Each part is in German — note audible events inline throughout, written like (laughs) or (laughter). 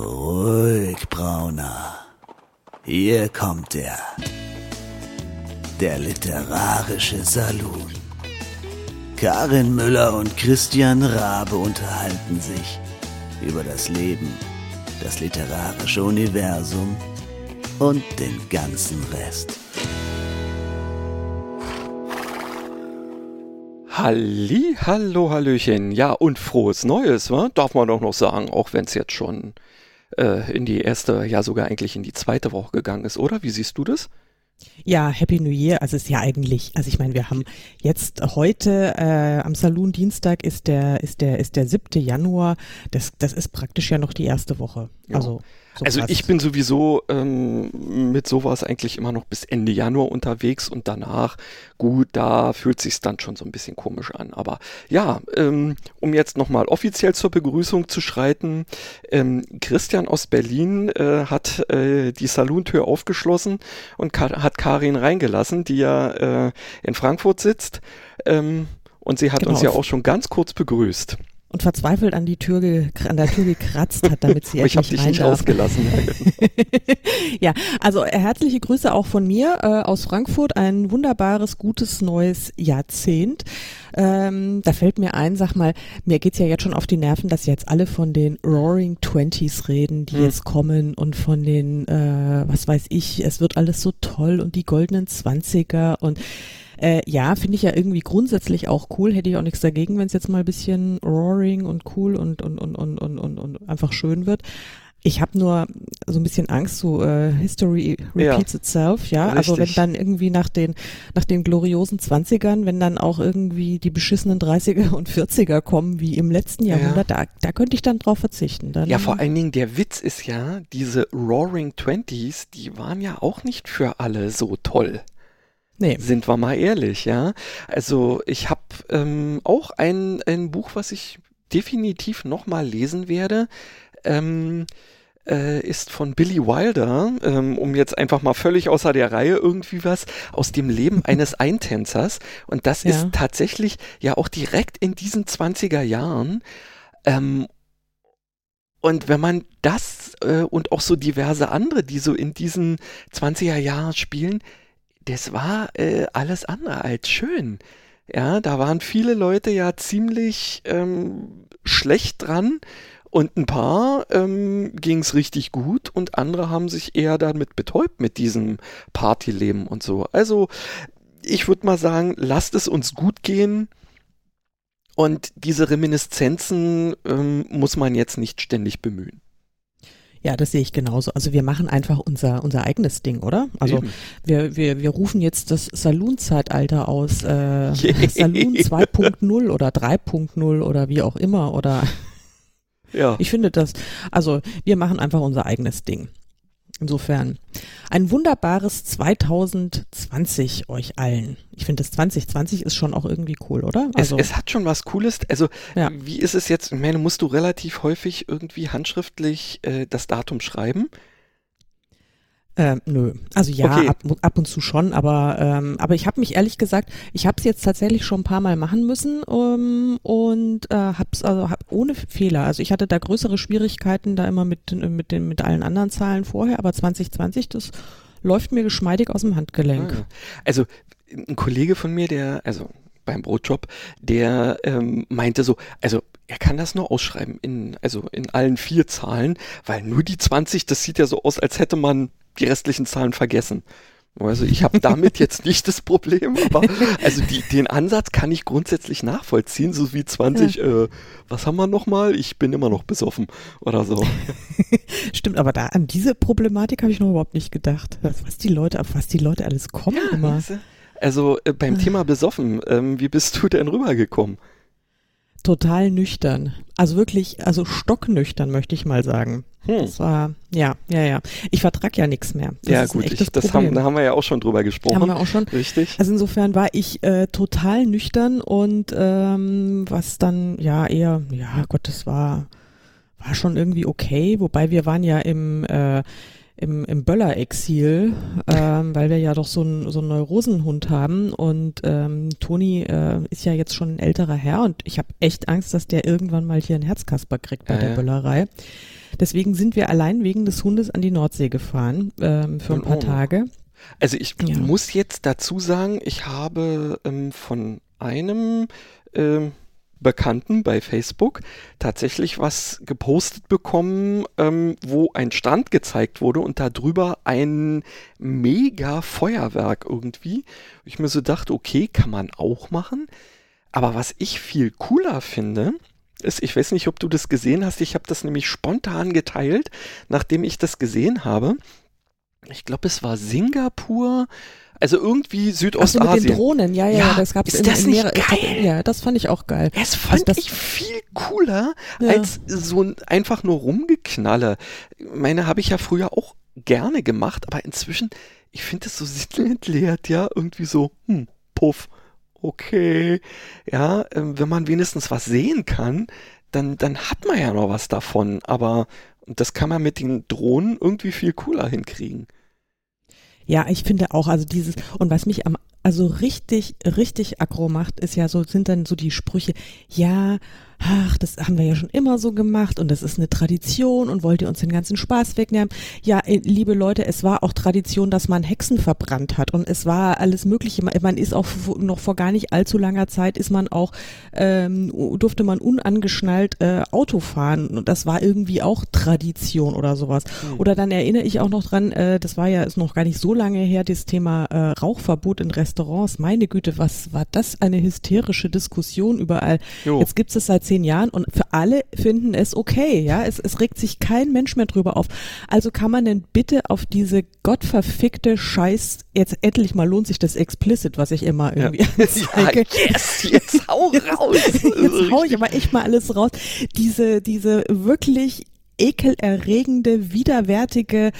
Ruhig, Brauner. Hier kommt er. Der literarische Salon. Karin Müller und Christian Rabe unterhalten sich über das Leben, das literarische Universum und den ganzen Rest. Halli, hallo, hallöchen. Ja, und frohes Neues, wa? darf man doch noch sagen, auch wenn es jetzt schon äh, in die erste, ja sogar eigentlich in die zweite Woche gegangen ist, oder? Wie siehst du das? Ja, Happy New Year. Also es ist ja eigentlich, also ich meine, wir haben jetzt heute äh, am Saloon Dienstag ist der ist der ist der 7. Januar. Das das ist praktisch ja noch die erste Woche. Ja. Also so also ich bin sowieso ähm, mit sowas eigentlich immer noch bis Ende Januar unterwegs und danach, gut, da fühlt sich dann schon so ein bisschen komisch an. Aber ja, ähm, um jetzt nochmal offiziell zur Begrüßung zu schreiten, ähm, Christian aus Berlin äh, hat äh, die Salontür aufgeschlossen und Ka hat Karin reingelassen, die ja äh, in Frankfurt sitzt. Ähm, und sie hat Genau. uns ja auch schon ganz kurz begrüßt. Und verzweifelt an die Tür an der Tür gekratzt hat, damit sie (laughs) Aber ich habe endlich dich rein nicht darf. ausgelassen. (laughs) ja, also äh, herzliche Grüße auch von mir äh, aus Frankfurt. Ein wunderbares, gutes neues Jahrzehnt. Ähm, da fällt mir ein, sag mal, mir geht's ja jetzt schon auf die Nerven, dass jetzt alle von den Roaring Twenties reden, die Hm. jetzt kommen und von den, äh, was weiß ich, es wird alles so toll und die goldenen Zwanziger und äh, ja, finde ich ja irgendwie grundsätzlich auch cool. Hätte ich auch nichts dagegen, wenn es jetzt mal ein bisschen roaring und cool und, und, und, und, und, und, und einfach schön wird. Ich habe nur so ein bisschen Angst, so äh, History Ja. repeats itself, ja. Also wenn Richtig. dann irgendwie nach den, nach den gloriosen Zwanzigern, wenn dann auch irgendwie die beschissenen 30er und 40er kommen, wie im letzten Ja. Jahrhundert, da, da könnte ich dann drauf verzichten. Dann, Ja, vor allen Dingen der Witz ist ja, diese Roaring Twenties, die waren ja auch nicht für alle so toll. nee. Sind wir mal ehrlich, ja. Also ich habe ähm, auch ein, ein Buch, was ich definitiv nochmal lesen werde. Ähm, äh, ist von Billy Wilder, ähm, um jetzt einfach mal völlig außer der Reihe irgendwie was, aus dem Leben (laughs) eines Eintänzers. Und das Ja. ist tatsächlich ja auch direkt in diesen 20er Jahren. Ähm, und wenn man das äh, und auch so diverse andere, die so in diesen 20er Jahren spielen, das war äh, alles andere als schön. Ja, da waren viele Leute ja ziemlich ähm, schlecht dran und ein paar ähm, ging es richtig gut und andere haben sich eher damit betäubt mit diesem Partyleben und so. Also ich würde mal sagen, lasst es uns gut gehen. Und diese Reminiszenzen ähm, muss man jetzt nicht ständig bemühen. Ja, das sehe ich genauso. Also wir machen einfach unser, unser eigenes Ding, oder? Also Eben. wir, wir, wir rufen jetzt das Saloon-Zeitalter aus, äh, (laughs) Yeah. Saloon 2.0 oder 3.0 oder wie auch immer. Oder ja. ich finde das, also wir machen einfach unser eigenes Ding. Insofern ein wunderbares 2020 euch allen. Ich finde das 2020 ist schon auch irgendwie cool, oder? Es, Also es hat schon was Cooles. Also, Ja. wie ist es jetzt? Ich meine, musst du relativ häufig irgendwie handschriftlich äh, das Datum schreiben? Äh, nö. Also ja, Okay. ab, ab und zu schon, aber, ähm, aber ich habe mich ehrlich gesagt, ich habe es jetzt tatsächlich schon ein paar Mal machen müssen ähm, und äh, hab's also hab, ohne Fehler. Also ich hatte da größere Schwierigkeiten da immer mit, mit, den, mit allen anderen Zahlen vorher, aber 2020, das läuft mir geschmeidig aus dem Handgelenk. Ah. Also, ein Kollege von mir, der, also beim Brotjob, der ähm, meinte so, also er kann das nur ausschreiben, in, also in allen vier Zahlen, weil nur die 20, das sieht ja so aus, als hätte man die restlichen Zahlen vergessen. Also ich habe damit (laughs) jetzt nicht das Problem, aber also die, den Ansatz kann ich grundsätzlich nachvollziehen, so wie 20, äh, was haben wir nochmal? Ich bin immer noch besoffen oder so. (laughs) Stimmt, aber da an diese Problematik habe ich noch überhaupt nicht gedacht. Was, die Leute, auf was die Leute alles kommen immer. weißt du? Also äh, beim Thema besoffen, ähm, wie bist du denn rübergekommen? Total nüchtern. Also wirklich, also stocknüchtern möchte ich mal sagen. Hm. Das war, ja, ja, ja. Ich vertrag ja nichts mehr. Das ja gut, ich, das Problem. haben, da haben wir ja auch schon drüber gesprochen. Haben wir auch schon. Richtig. Also insofern war ich äh, total nüchtern und ähm, was dann ja eher, ja Gott, das war war schon irgendwie okay, wobei wir waren ja im äh, im, im Böller-Exil, ähm, weil wir ja doch so einen so einen Neurosenhund haben und ähm, Toni äh, ist ja jetzt schon ein älterer Herr und ich habe echt Angst, dass der irgendwann mal hier einen Herzkasper kriegt bei Ja, der ja. Böllerei. Deswegen sind wir allein wegen des Hundes an die Nordsee gefahren ähm, für ein paar Oh. Tage. Also ich Ja. muss jetzt dazu sagen, ich habe ähm, von einem ähm, Bekannten bei Facebook tatsächlich was gepostet bekommen, ähm, wo ein Stand gezeigt wurde und darüber ein mega Feuerwerk irgendwie. Ich mir so dachte, okay, kann man auch machen. Aber was ich viel cooler finde, ist, ich weiß nicht, ob du das gesehen hast, ich habe das nämlich spontan geteilt, nachdem ich das gesehen habe. Ich glaube, es war Singapur, also irgendwie Ach so, mit Südostasien. den Drohnen, ja, ja, Ja, das gab's ist in, das in mehrere- ich glaub, geil? Ja, das fand ich auch geil. Das fand das- ich viel cooler Ja. als so ein einfach nur rumgeknalle. Meine habe ich ja früher auch gerne gemacht, aber inzwischen, ich finde es so sinnentleert, ja, irgendwie so, hm, puff, okay, ja, ähm, wenn man wenigstens was sehen kann, dann, dann hat man ja noch was davon, aber das kann man mit den Drohnen irgendwie viel cooler hinkriegen. Ja, ich finde auch, also dieses, und was mich am, also richtig, richtig aggro macht, ist ja so, sind dann so die Sprüche, ja, ach, das haben wir ja schon immer so gemacht und das ist eine Tradition und wollt ihr uns den ganzen Spaß wegnehmen? Ja, äh, liebe Leute, es war auch Tradition, dass man Hexen verbrannt hat und es war alles Mögliche. Man- ist auch noch vor gar nicht allzu langer Zeit ist man auch, ähm, durfte man unangeschnallt äh, Auto fahren und das war irgendwie auch Tradition oder sowas. Oder dann erinnere ich auch noch dran, äh, das war ja ist noch gar nicht so lange her, das Thema äh, Rauchverbot in Restaurants. Meine Güte, was war das eine hysterische Diskussion überall. Jo. Jetzt gibt es seit zehn Jahren und für alle finden es okay, ja. Es, es regt sich kein Mensch mehr drüber auf. Also kann man denn bitte auf diese gottverfickte Scheiß, jetzt endlich mal lohnt sich das explicit, was ich immer Ja. irgendwie (laughs) zeige. yes, jetzt hau (laughs) raus. Jetzt hau ich aber echt mal alles raus. Diese, diese wirklich ekelerregende, widerwärtige,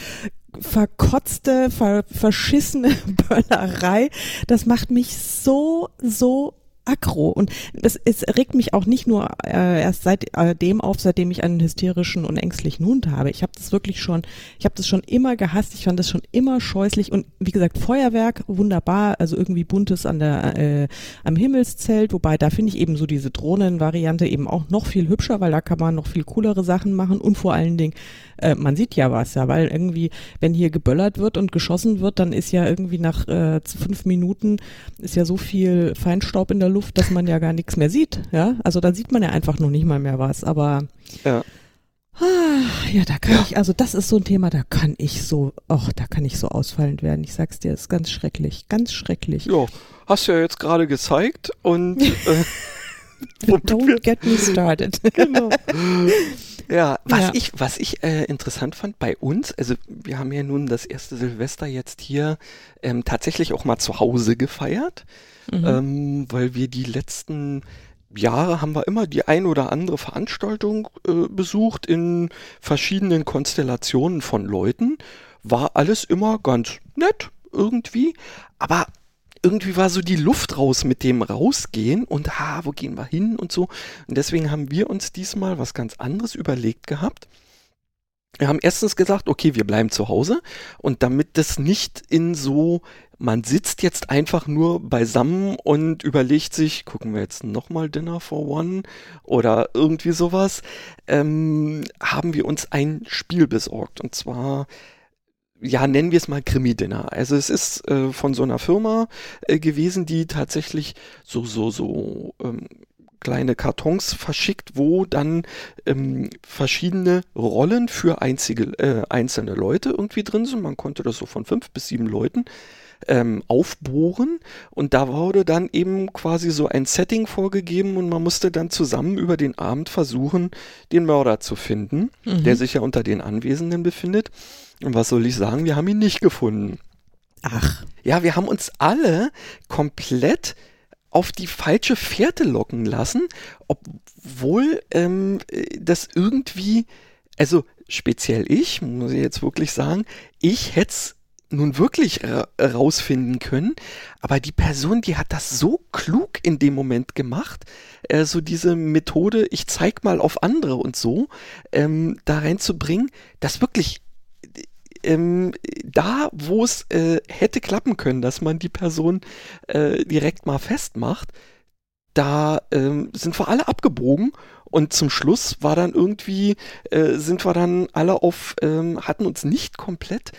verkotzte, ver, verschissene (laughs) Böllerei, das macht mich so, so aggro. Und es, es regt mich auch nicht nur äh, erst seit äh, auf, seitdem ich einen hysterischen und ängstlichen Hund habe. Ich habe das wirklich schon, ich habe das schon immer gehasst, ich fand das schon immer scheußlich. Und wie gesagt, Feuerwerk, wunderbar, also irgendwie buntes an der äh, am Himmelszelt, wobei da finde ich eben so diese Drohnenvariante eben auch noch viel hübscher, weil da kann man noch viel coolere Sachen machen. Und vor allen Dingen, äh, man sieht ja was, ja, weil irgendwie, wenn hier geböllert wird und geschossen wird, dann ist ja irgendwie nach äh, fünf Minuten ist ja so viel Feinstaub in der Luft, dass man ja gar nichts mehr sieht, ja, also dann sieht man ja einfach noch nicht mal mehr was, aber Ja. Ah, ja, da kann ich, also das ist so ein Thema, da kann ich so, ach, da kann ich so ausfallend werden. Ich sag's dir, ist ganz schrecklich, ganz schrecklich. Ja, hast du ja jetzt gerade gezeigt und (laughs) äh, Don't get me started. (laughs) genau. Ja, was Ja. ich, was ich äh, interessant fand bei uns, also wir haben ja nun das erste Silvester jetzt hier ähm, tatsächlich auch mal zu Hause gefeiert, Mhm. ähm, weil wir die letzten Jahre haben wir immer die ein oder andere Veranstaltung äh, besucht in verschiedenen Konstellationen von Leuten. War alles immer ganz nett irgendwie, aber irgendwie war so die Luft raus mit dem Rausgehen und ha, wo gehen wir hin und so. Und deswegen haben wir uns diesmal was ganz anderes überlegt gehabt. Wir haben erstens gesagt, okay, wir bleiben zu Hause und damit das nicht in so, man sitzt jetzt einfach nur beisammen und überlegt sich, gucken wir jetzt nochmal Dinner for One oder irgendwie sowas, ähm, haben wir uns ein Spiel besorgt und zwar ja, nennen wir es mal Krimi-Dinner. Also es ist äh, von so einer Firma äh, gewesen, die tatsächlich so, so, so ähm, kleine Kartons verschickt, wo dann ähm, verschiedene Rollen für einzige, äh, einzelne Leute irgendwie drin sind. Man konnte das so von fünf bis sieben Leuten ähm, aufbohren und da wurde dann eben quasi so ein Setting vorgegeben und man musste dann zusammen über den Abend versuchen, den Mörder zu finden, Mhm. der sich ja unter den Anwesenden befindet. Und was soll ich sagen, wir haben ihn nicht gefunden. Ach, Ja, wir haben uns alle komplett auf die falsche Fährte locken lassen, obwohl ähm, äh, das irgendwie, also speziell ich, muss ich jetzt wirklich sagen, ich hätte es nun wirklich ra rausfinden können, aber die Person, die hat das so klug in dem Moment gemacht, äh, so diese Methode, ich zeig mal auf andere und so, ähm, da reinzubringen, dass wirklich ähm, da, wo es äh, hätte klappen können, dass man die Person äh, direkt mal festmacht, da ähm, sind wir alle abgebogen und zum Schluss war dann irgendwie, äh, sind wir dann alle auf, ähm, hatten uns nicht komplett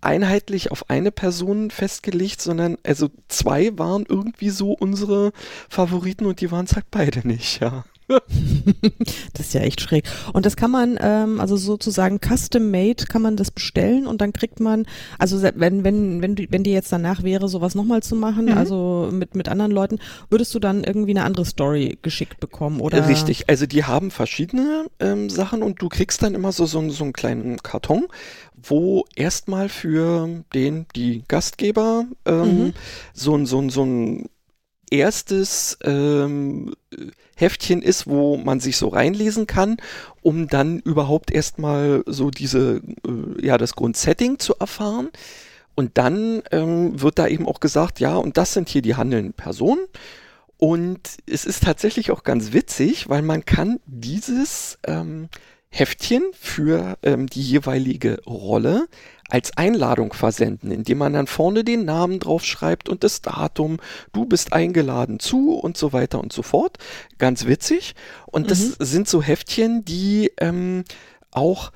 einheitlich auf eine Person festgelegt, sondern also zwei waren irgendwie so unsere Favoriten und die waren es halt beide nicht, ja. (laughs) das ist ja echt schräg. Und das kann man, ähm, also sozusagen custom made kann man das bestellen und dann kriegt man, also wenn, wenn, wenn, du, wenn dir jetzt danach wäre, sowas nochmal zu machen, mhm. also mit, mit anderen Leuten, würdest du dann irgendwie eine andere Story geschickt bekommen, oder? Richtig, also die haben verschiedene ähm, Sachen und du kriegst dann immer so, so, so einen kleinen Karton, wo erstmal für den, die Gastgeber ähm, mhm. so ein, so ein, so ein erstes ähm, Heftchen ist, wo man sich so reinlesen kann, um dann überhaupt erstmal so diese, äh, ja, das Grundsetting zu erfahren. Und dann ähm, wird da eben auch gesagt, ja, und das sind hier die handelnden Personen. Und es ist tatsächlich auch ganz witzig, weil man kann dieses ähm, Heftchen für ähm, die jeweilige Rolle als Einladung versenden, indem man dann vorne den Namen draufschreibt und das Datum, du bist eingeladen zu und so weiter und so fort. Ganz witzig. Und mhm. das sind so Heftchen, die ähm, auch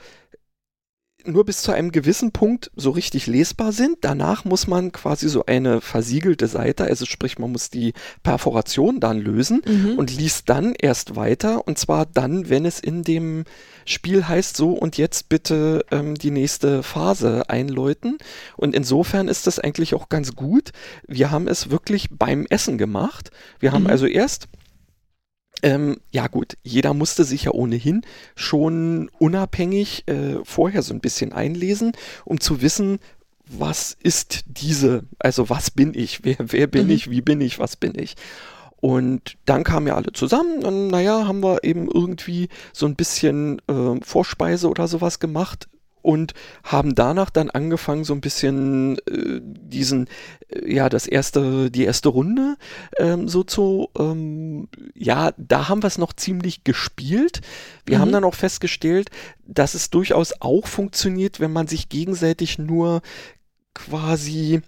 nur bis zu einem gewissen Punkt so richtig lesbar sind. Danach muss man quasi so eine versiegelte Seite, also sprich, man muss die Perforation dann lösen mhm. und liest dann erst weiter. Und zwar dann, wenn es in dem Spiel heißt, so und jetzt bitte ähm, die nächste Phase einläuten. Und insofern ist das eigentlich auch ganz gut. Wir haben es wirklich beim Essen gemacht. Wir haben mhm. also erst ähm, ja gut, jeder musste sich ja ohnehin schon unabhängig äh, vorher so ein bisschen einlesen, um zu wissen, was ist diese, also was bin ich, wer, wer bin mhm. ich, wie bin ich, was bin ich. Und dann kamen ja alle zusammen und naja, haben wir eben irgendwie so ein bisschen äh, Vorspeise oder sowas gemacht und haben danach dann angefangen, so ein bisschen äh, diesen, äh, ja, das erste, die erste Runde ähm, so zu, ähm, ja, da haben wir es noch ziemlich gespielt. Wir mhm. haben dann auch festgestellt, dass es durchaus auch funktioniert, wenn man sich gegenseitig nur quasi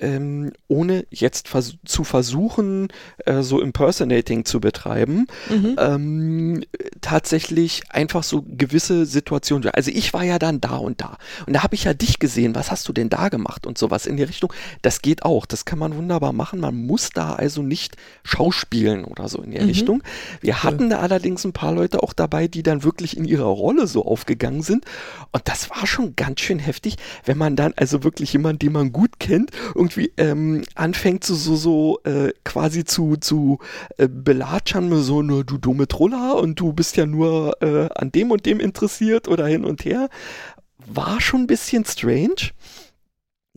ähm, ohne jetzt vers zu versuchen, äh, so Impersonating zu betreiben, mhm. ähm, tatsächlich einfach so gewisse Situationen. Also ich war ja dann da und da. Und da habe ich ja dich gesehen, was hast du denn da gemacht und sowas in die Richtung. Das geht auch, das kann man wunderbar machen. Man muss da also nicht schauspielen oder so in die mhm. Richtung. Wir cool. hatten da allerdings ein paar Leute auch dabei, die dann wirklich in ihrer Rolle so aufgegangen sind. Und das war schon ganz schön heftig, wenn man dann also wirklich jemanden, den man gut kennt, irgendwie ähm, anfängt so, so, so äh, quasi zu, zu äh, belatschern, so, nur du dumme Troller und du bist ja nur äh, an dem und dem interessiert oder hin und her. War schon ein bisschen strange.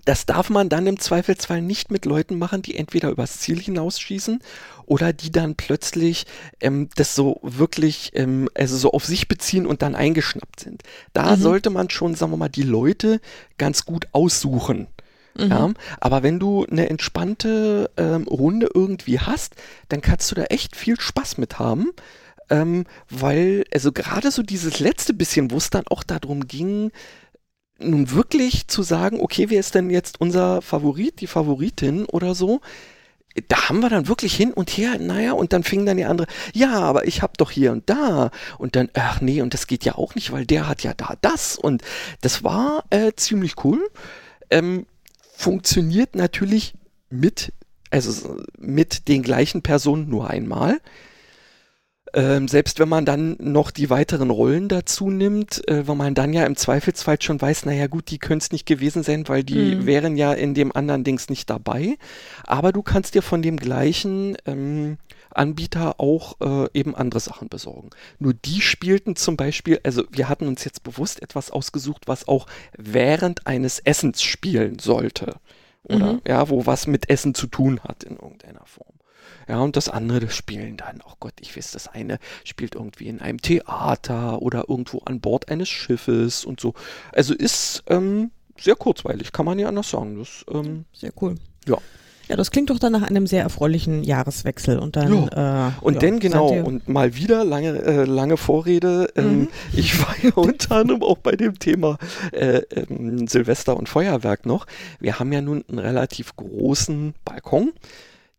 Das darf man dann im Zweifelsfall nicht mit Leuten machen, die entweder übers Ziel hinausschießen oder die dann plötzlich ähm, das so wirklich, ähm, also so auf sich beziehen und dann eingeschnappt sind. Da mhm. sollte man schon, sagen wir mal, die Leute ganz gut aussuchen. Mhm. Ja, aber wenn du eine entspannte ähm, Runde irgendwie hast, dann kannst du da echt viel Spaß mit haben. Ähm, weil, also gerade so dieses letzte bisschen, wo es dann auch darum ging, nun wirklich zu sagen, okay, wer ist denn jetzt unser Favorit, die Favoritin oder so, da haben wir dann wirklich hin und her, naja, und dann fing dann die andere, ja, aber ich hab doch hier und da und dann, ach nee, und das geht ja auch nicht, weil der hat ja da das und das war äh, ziemlich cool. Ähm, funktioniert natürlich mit, also mit den gleichen Personen nur einmal. Ähm, selbst wenn man dann noch die weiteren Rollen dazu nimmt, äh, weil man dann ja im Zweifelsfall schon weiß, naja gut, die können es nicht gewesen sein, weil die mhm. wären ja in dem anderen Dings nicht dabei. Aber du kannst dir von dem gleichen ähm, Anbieter auch äh, eben andere Sachen besorgen. Nur die spielten zum Beispiel, also wir hatten uns jetzt bewusst etwas ausgesucht, was auch während eines Essens spielen sollte. Oder mhm. ja, wo was mit Essen zu tun hat in irgendeiner Form. Ja, und das andere, das spielen dann, oh Gott, ich weiß, das eine spielt irgendwie in einem Theater oder irgendwo an Bord eines Schiffes und so. Also ist ähm, sehr kurzweilig, kann man ja anders sagen. Das, ähm, sehr cool. Ja. Ja, das klingt doch dann nach einem sehr erfreulichen Jahreswechsel und dann. Ja. Äh, und ja, dann genau und mal wieder lange äh, lange Vorrede. Ähm, mhm. Ich war ja unter anderem auch bei dem Thema äh, ähm, Silvester und Feuerwerk noch. Wir haben ja nun einen relativ großen Balkon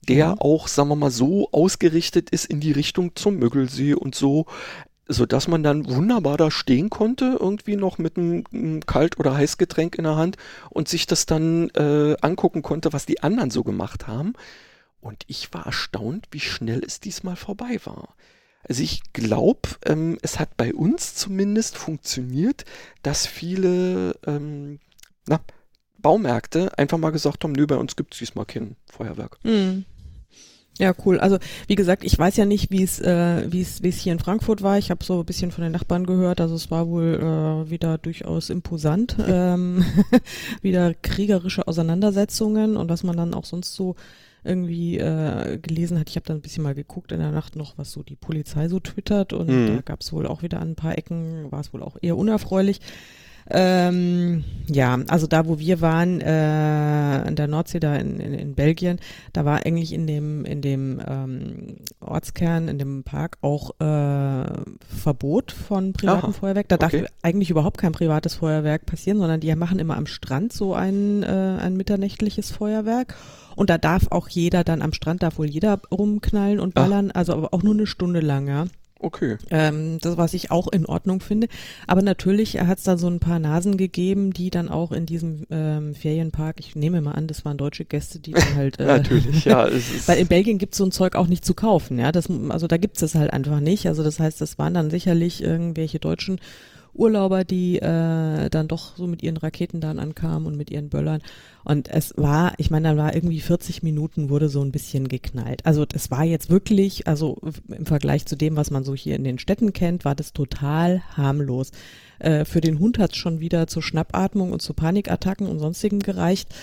der auch, sagen wir mal, so ausgerichtet ist in die Richtung zum Müggelsee und so, sodass man dann wunderbar da stehen konnte, irgendwie noch mit einem, einem Kalt- oder Heißgetränk in der Hand und sich das dann äh, angucken konnte, was die anderen so gemacht haben. Und ich war erstaunt, wie schnell es diesmal vorbei war. Also ich glaube, ähm, es hat bei uns zumindest funktioniert, dass viele ähm, na, Baumärkte einfach mal gesagt haben, nö, bei uns gibt es diesmal kein Feuerwerk. Hm. Ja, cool. Also wie gesagt, ich weiß ja nicht, wie es äh, wie es wie es hier in Frankfurt war. Ich habe so ein bisschen von den Nachbarn gehört. Also es war wohl äh, wieder durchaus imposant, ähm, (laughs) wieder kriegerische Auseinandersetzungen und was man dann auch sonst so irgendwie äh, gelesen hat. Ich habe dann ein bisschen mal geguckt in der Nacht noch, was so die Polizei so twittert und Mhm. da gab es wohl auch wieder an ein paar Ecken, war es wohl auch eher unerfreulich. Ähm, ja, also da, wo wir waren, äh, an der Nordsee, da in, in, in Belgien, da war eigentlich in dem, in dem ähm, Ortskern, in dem Park auch äh, Verbot von privatem Aha, Feuerwerk. Da darf okay. eigentlich überhaupt kein privates Feuerwerk passieren, sondern die machen immer am Strand so ein, äh, ein mitternächtliches Feuerwerk. Und da darf auch jeder dann am Strand, darf wohl jeder rumknallen und ballern, also aber auch nur eine Stunde lang, ja. Okay. Ähm, das, was ich auch in Ordnung finde. Aber natürlich hat es da so ein paar Nasen gegeben, die dann auch in diesem ähm, Ferienpark, ich nehme mal an, das waren deutsche Gäste, die dann halt. (laughs) Äh, Natürlich, ja. Es (laughs) ist, Weil in Belgien gibt's so ein Zeug auch nicht zu kaufen, ja. Das, also da gibt's es halt einfach nicht. Also das heißt, das waren dann sicherlich irgendwelche deutschen Urlauber, die äh, dann doch so mit ihren Raketen dann ankamen und mit ihren Böllern. Und es war, ich meine, dann war irgendwie 40 Minuten wurde so ein bisschen geknallt. Also das war jetzt wirklich, also im Vergleich zu dem, was man so hier in den Städten kennt, war das total harmlos. Äh, für den Hund hat's schon wieder zur Schnappatmung und zu Panikattacken und sonstigen gereicht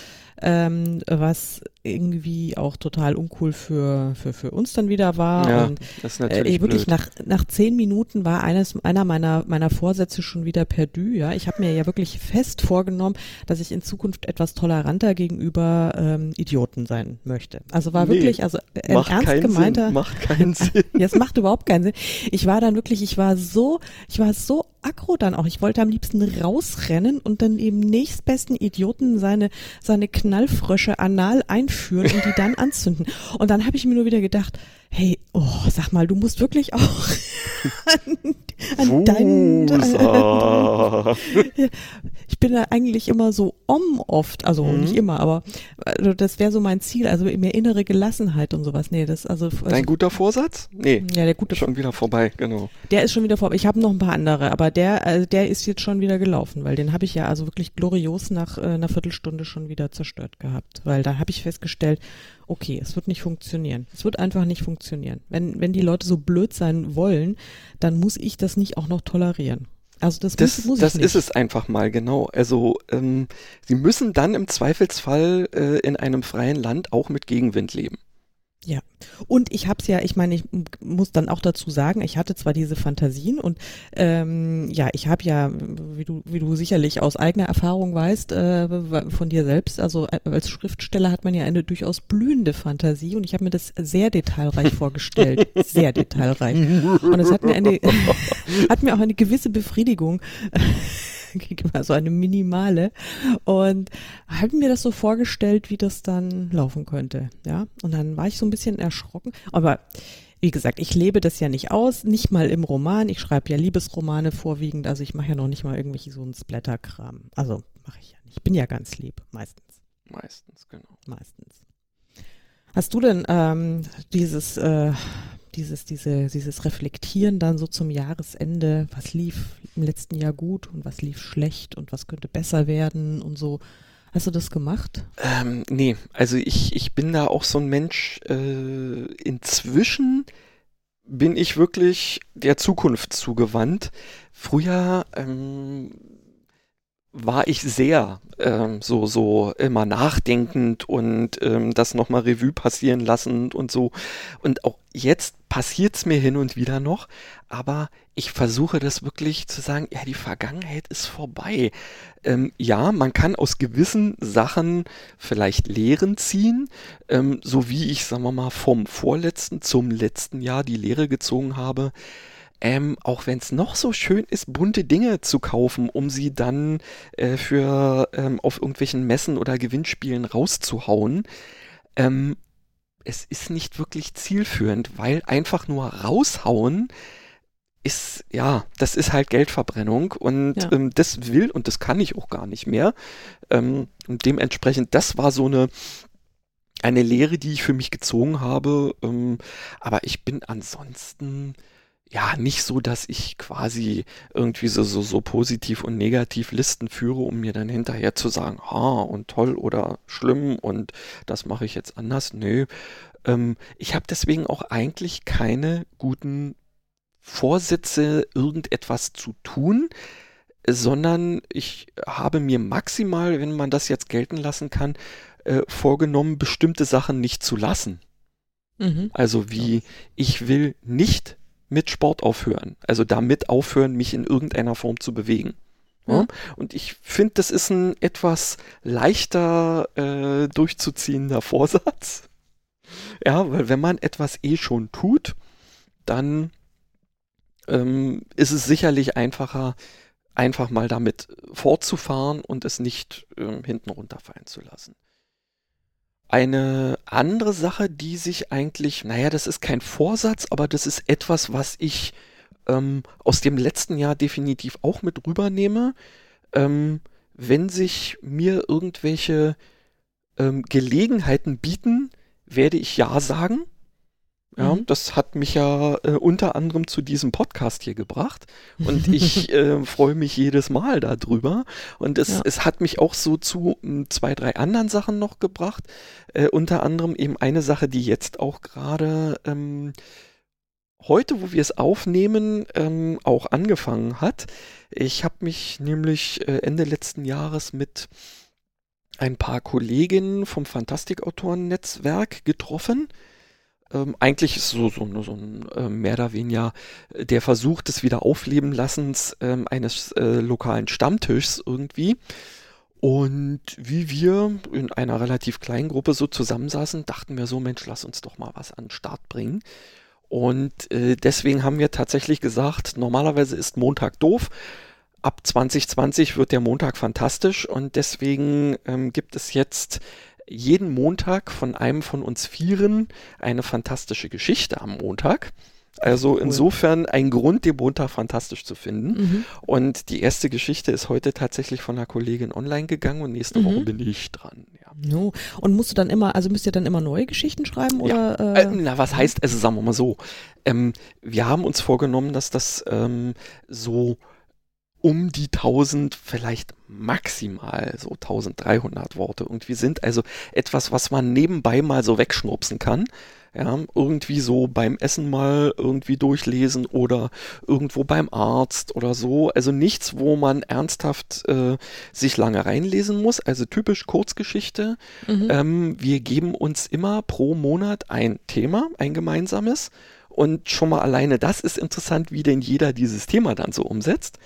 ähm, was irgendwie auch total uncool für, für, für uns dann wieder war. ja, und das ist äh, natürlich wirklich blöd. nach, nach zehn Minuten war eines, einer meiner, meiner Vorsätze schon wieder perdu. Ja, ich habe mir ja wirklich fest vorgenommen, dass ich in Zukunft etwas toleranter gegenüber ähm, Idioten sein möchte. Also war Nee, wirklich, also äh, ernst gemeinter. Sinn. Macht keinen (laughs) Sinn. Ja, es macht überhaupt keinen Sinn. Ich war dann wirklich, ich war so, ich war so aggro dann auch. Ich wollte am liebsten rausrennen und dann eben nächstbesten Idioten seine, seine Knallfrösche anal einführen und die dann (laughs) anzünden. Und dann habe ich mir nur wieder gedacht, hey, oh, sag mal, du musst wirklich auch (laughs) an, an deinen, Wusa. Ich bin da eigentlich immer so om oft, also Mhm. nicht immer, aber also das wäre so mein Ziel, also mehr innere Gelassenheit und sowas. Nee, das also, also Dein guter Vorsatz? Nee, ja, der gute schon wieder vorbei, genau. Der ist schon wieder vor. Ich habe noch ein paar andere, aber der, also der ist jetzt schon wieder gelaufen, weil den habe ich ja also wirklich glorios nach äh, einer Viertelstunde schon wieder zerstört gehabt. Weil da habe ich festgestellt, okay, es wird nicht funktionieren. Es wird einfach nicht funktionieren. Wenn, wenn die Leute so blöd sein wollen, dann muss ich das nicht auch noch tolerieren. Also das, Das, muss, muss das ist es einfach mal, genau. Also ähm, sie müssen dann im Zweifelsfall äh, in einem freien Land auch mit Gegenwind leben. Und ich habe es ja, ich meine, ich muss dann auch dazu sagen, ich hatte zwar diese Fantasien und ähm, ja, ich habe ja, wie du, wie du sicherlich aus eigener Erfahrung weißt, äh, von dir selbst, also äh, als Schriftsteller hat man ja eine durchaus blühende Fantasie und ich habe mir das sehr detailreich (laughs) vorgestellt, sehr detailreich. Und es hat mir eine, (laughs) hat mir auch eine gewisse Befriedigung (laughs) (laughs) gegeben, also eine minimale. Und habe mir das so vorgestellt, wie das dann laufen könnte. Ja. Und dann war ich so ein bisschen erschrocken. Aber wie gesagt, ich lebe das ja nicht aus, nicht mal im Roman. Ich schreibe ja Liebesromane vorwiegend, also ich mache ja noch nicht mal irgendwelche so einen Splatterkram. Also mache ich ja nicht. Ich bin ja ganz lieb, meistens. Meistens, genau. Meistens. Hast du denn ähm, dieses, äh, dieses, diese, dieses Reflektieren dann so zum Jahresende, was lief im letzten Jahr gut und was lief schlecht und was könnte besser werden und so. Hast du das gemacht? Ähm, nee, also ich, ich bin da auch so ein Mensch, äh, inzwischen bin ich wirklich der Zukunft zugewandt. Früher ähm, war ich sehr ähm, so, so immer nachdenkend und ähm, das nochmal Revue passieren lassend und so. Und auch jetzt passiert's mir hin und wieder noch, aber ich versuche das wirklich zu sagen, ja, die Vergangenheit ist vorbei. Ähm, ja, man kann aus gewissen Sachen vielleicht Lehren ziehen, ähm, so wie ich, sagen wir mal, vom vorletzten zum letzten Jahr die Lehre gezogen habe. Ähm, auch wenn es noch so schön ist, bunte Dinge zu kaufen, um sie dann äh, für ähm, auf irgendwelchen Messen oder Gewinnspielen rauszuhauen. Ähm, es ist nicht wirklich zielführend, weil einfach nur raushauen ist, ja, das ist halt Geldverbrennung und Ja. ähm, das will und das kann ich auch gar nicht mehr. Ähm, und dementsprechend, das war so eine, eine Lehre, die ich für mich gezogen habe. Ähm, aber ich bin ansonsten ja nicht so, dass ich quasi irgendwie so, so, so positiv und negativ Listen führe, um mir dann hinterher zu sagen, ha, und toll oder schlimm und das mache ich jetzt anders. Nö. Ähm, ich habe deswegen auch eigentlich keine guten Vorsätze, irgendetwas zu tun, sondern ich habe mir maximal, wenn man das jetzt gelten lassen kann, äh, vorgenommen, bestimmte Sachen nicht zu lassen. Mhm. Also wie ich will nicht mit Sport aufhören. Also damit aufhören, mich in irgendeiner Form zu bewegen. Ja? Ja. Und ich finde, das ist ein etwas leichter äh, durchzuziehender (laughs) Vorsatz. Ja, weil wenn man etwas eh schon tut, dann ähm, ist es sicherlich einfacher, einfach mal damit fortzufahren und es nicht ähm, hinten runterfallen zu lassen. Eine andere Sache, die sich eigentlich, naja, das ist kein Vorsatz, aber das ist etwas, was ich ähm, aus dem letzten Jahr definitiv auch mit rübernehme. Ähm, wenn sich mir irgendwelche ähm, Gelegenheiten bieten, werde ich Ja sagen. Ja, Mhm. das hat mich ja äh, unter anderem zu diesem Podcast hier gebracht. Und (laughs) ich äh, freue mich jedes Mal darüber. Und es, Ja. es hat mich auch so zu m, zwei, drei anderen Sachen noch gebracht. Äh, unter anderem eben eine Sache, die jetzt auch gerade ähm, heute, wo wir es aufnehmen, ähm, auch angefangen hat. Ich habe mich nämlich äh, Ende letzten Jahres mit ein paar Kolleginnen vom Fantastikautoren-Netzwerk getroffen. Ähm, eigentlich ist so, so, so ein äh, mehr oder weniger äh, der Versuch des Wiederaufleben-Lassens ähm, eines äh, lokalen Stammtischs irgendwie. Und wie wir in einer relativ kleinen Gruppe so zusammensaßen, dachten wir so, Mensch, lass uns doch mal was an den Start bringen. Und äh, deswegen haben wir tatsächlich gesagt, normalerweise ist Montag doof. Ab 2020 wird der Montag fantastisch und deswegen ähm, gibt es jetzt jeden Montag von einem von uns Vieren eine fantastische Geschichte am Montag. Also Cool. insofern ein Grund, den Montag fantastisch zu finden. Mhm. Und die erste Geschichte ist heute tatsächlich von einer Kollegin online gegangen und nächste Mhm. Woche bin ich dran. Ja. No. Und musst du dann immer, also müsst ihr dann immer neue Geschichten schreiben oder? Äh, Äh, na, was heißt, also sagen wir mal so, ähm, wir haben uns vorgenommen, dass das ähm, so um die 1000, vielleicht maximal so 1300 Worte irgendwie sind. Also etwas, was man nebenbei mal so wegschnupsen kann. Ja, irgendwie so beim Essen mal irgendwie durchlesen oder irgendwo beim Arzt oder so. Also nichts, wo man ernsthaft äh, sich lange reinlesen muss. Also typisch Kurzgeschichte. mhm. Ähm, wir geben uns immer pro Monat ein Thema, ein gemeinsames. Und schon mal alleine das ist interessant, wie denn jeder dieses Thema dann so umsetzt.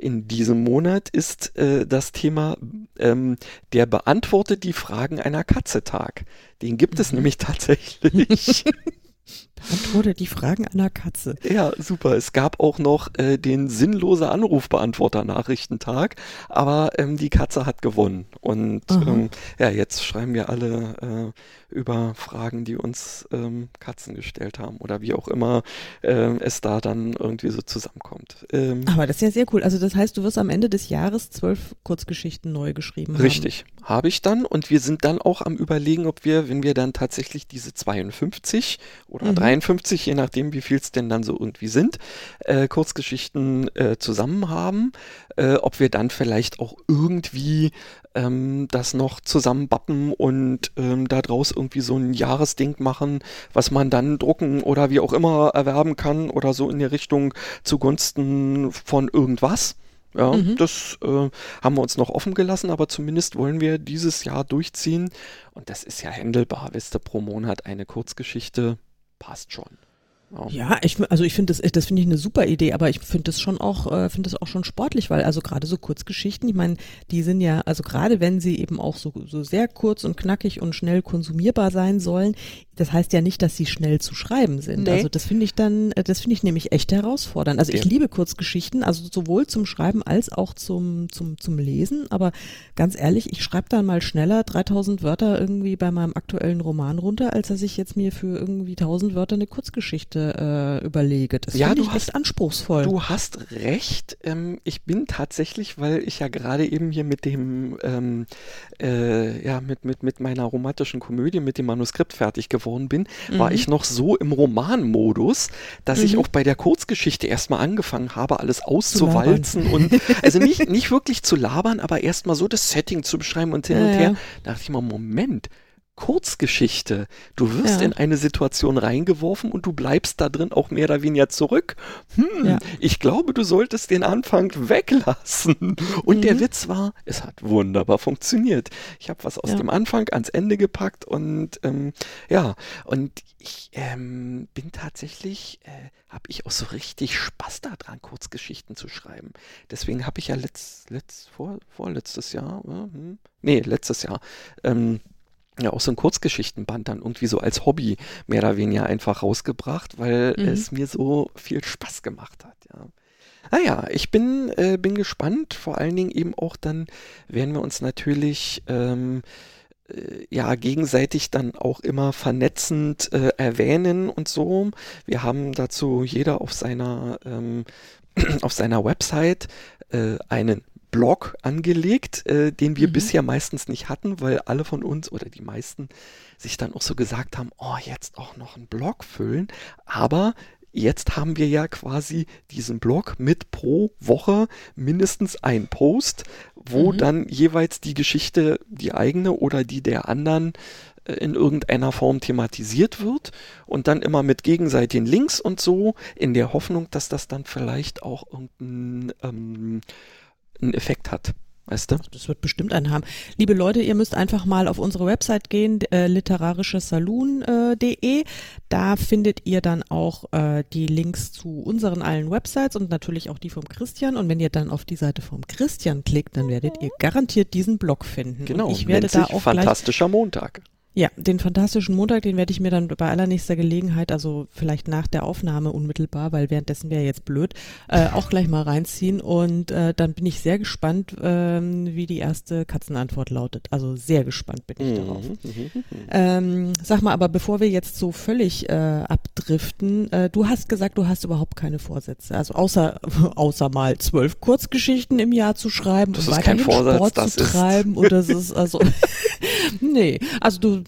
In diesem Monat ist äh, das Thema, ähm, der beantwortet die Fragen einer Katze Tag. Den gibt es Mhm. nämlich tatsächlich. (laughs) Beantworte die Fragen einer Katze. Ja, super. Es gab auch noch äh, den sinnlose Anrufbeantworter-Nachrichtentag, aber ähm, die Katze hat gewonnen. Und ähm, ja, jetzt schreiben wir alle äh, über Fragen, die uns ähm, Katzen gestellt haben oder wie auch immer ähm, es da dann irgendwie so zusammenkommt. Ähm, Aber das ist ja sehr cool. Also das heißt, du wirst am Ende des Jahres zwölf Kurzgeschichten neu geschrieben haben. Richtig, habe ich dann und wir sind dann auch am überlegen, ob wir, wenn wir dann tatsächlich diese 52 oder Mhm. 53, je nachdem wie viel es denn dann so irgendwie sind, äh, Kurzgeschichten äh, zusammen haben, äh, ob wir dann vielleicht auch irgendwie ähm, das noch zusammenbappen und ähm, daraus irgendwie so ein Jahresding machen, was man dann drucken oder wie auch immer erwerben kann oder so in der Richtung zugunsten von irgendwas. Ja, Mhm. das äh, haben wir uns noch offen gelassen, aber zumindest wollen wir dieses Jahr durchziehen. Und das ist ja händelbar, wisst ihr, pro Monat eine Kurzgeschichte passt schon. Ja, ich, also ich finde das, das finde ich eine super Idee, aber ich finde das schon auch, äh, finde das auch schon sportlich, weil also gerade so Kurzgeschichten, ich meine, die sind ja, also gerade wenn sie eben auch so, so sehr kurz und knackig und schnell konsumierbar sein sollen, das heißt ja nicht, dass sie schnell zu schreiben sind. Nee. Also das finde ich dann, äh, das finde ich nämlich echt herausfordernd. Also ich ja. liebe Kurzgeschichten, also sowohl zum Schreiben als auch zum, zum, zum Lesen, aber ganz ehrlich, ich schreibe dann mal schneller 3000 Wörter irgendwie bei meinem aktuellen Roman runter, als dass ich jetzt mir für irgendwie 1000 Wörter eine Kurzgeschichte äh, überlege. Das ja, finde ich hast, echt anspruchsvoll. Du hast recht. Ähm, ich bin tatsächlich, weil ich ja gerade eben hier mit dem, ähm, äh, ja, mit, mit, mit meiner romantischen Komödie, mit dem Manuskript fertig geworden bin, mhm. war ich noch so im Romanmodus, dass mhm. ich auch bei der Kurzgeschichte erstmal angefangen habe, alles auszuwalzen und (laughs) also nicht, nicht wirklich zu labern, aber erstmal so das Setting zu beschreiben und hin ja, und her. Da dachte ich mal, Moment, Kurzgeschichte. Du wirst ja. in eine Situation reingeworfen und du bleibst da drin auch mehr oder weniger zurück. Hm, ja. ich glaube, du solltest den Anfang weglassen. Und mhm. der Witz war, es hat wunderbar funktioniert. Ich habe was aus ja. dem Anfang ans Ende gepackt und ähm, ja, und ich ähm, bin tatsächlich, äh, habe ich auch so richtig Spaß daran, Kurzgeschichten zu schreiben. Deswegen habe ich ja letzt, letzt, vor, vorletztes Jahr, äh, hm, nee, letztes Jahr, ähm, ja auch so ein Kurzgeschichtenband dann irgendwie so als Hobby mehr oder weniger einfach rausgebracht, weil mhm. es mir so viel Spaß gemacht hat, ja. Naja, ich bin, äh, bin gespannt. Vor allen Dingen eben auch dann werden wir uns natürlich ähm, äh, ja gegenseitig dann auch immer vernetzend äh, erwähnen und so. Wir haben dazu jeder auf seiner ähm, (clears throat) auf seiner Website äh, einen Blog angelegt, äh, den wir mhm. bisher meistens nicht hatten, weil alle von uns oder die meisten sich dann auch so gesagt haben, oh, jetzt auch noch einen Blog füllen. Aber jetzt haben wir ja quasi diesen Blog mit pro Woche mindestens ein Post, wo mhm. dann jeweils die Geschichte, die eigene oder die der anderen äh, in irgendeiner Form thematisiert wird und dann immer mit gegenseitigen Links und so, in der Hoffnung, dass das dann vielleicht auch irgendein ähm, einen Effekt hat. Weißt du? Das wird bestimmt einen haben. Liebe Leute, ihr müsst einfach mal auf unsere Website gehen, äh, literarisches-saloon.de. Äh, da findet ihr dann auch äh, die Links zu unseren allen Websites und natürlich auch die vom Christian. Und wenn ihr dann auf die Seite vom Christian klickt, dann werdet ihr garantiert diesen Blog finden. Genau, und ich werde da auch fantastischer Montag. Ja, den fantastischen Montag, den werde ich mir dann bei allernächster Gelegenheit, also vielleicht nach der Aufnahme unmittelbar, weil währenddessen wäre jetzt blöd, äh, auch gleich mal reinziehen. Und äh, dann bin ich sehr gespannt, ähm, wie die erste Katzenantwort lautet. Also sehr gespannt bin ich mhm, darauf. Mhm, mhm, mhm. Ähm, sag mal, aber bevor wir jetzt so völlig äh, abdriften, äh, du hast gesagt, du hast überhaupt keine Vorsätze. Also außer (laughs) außer mal zwölf Kurzgeschichten im Jahr zu schreiben das und ist kein Vorsatz, Sport das zu treiben. (laughs) Und das ist also (laughs) nee, also du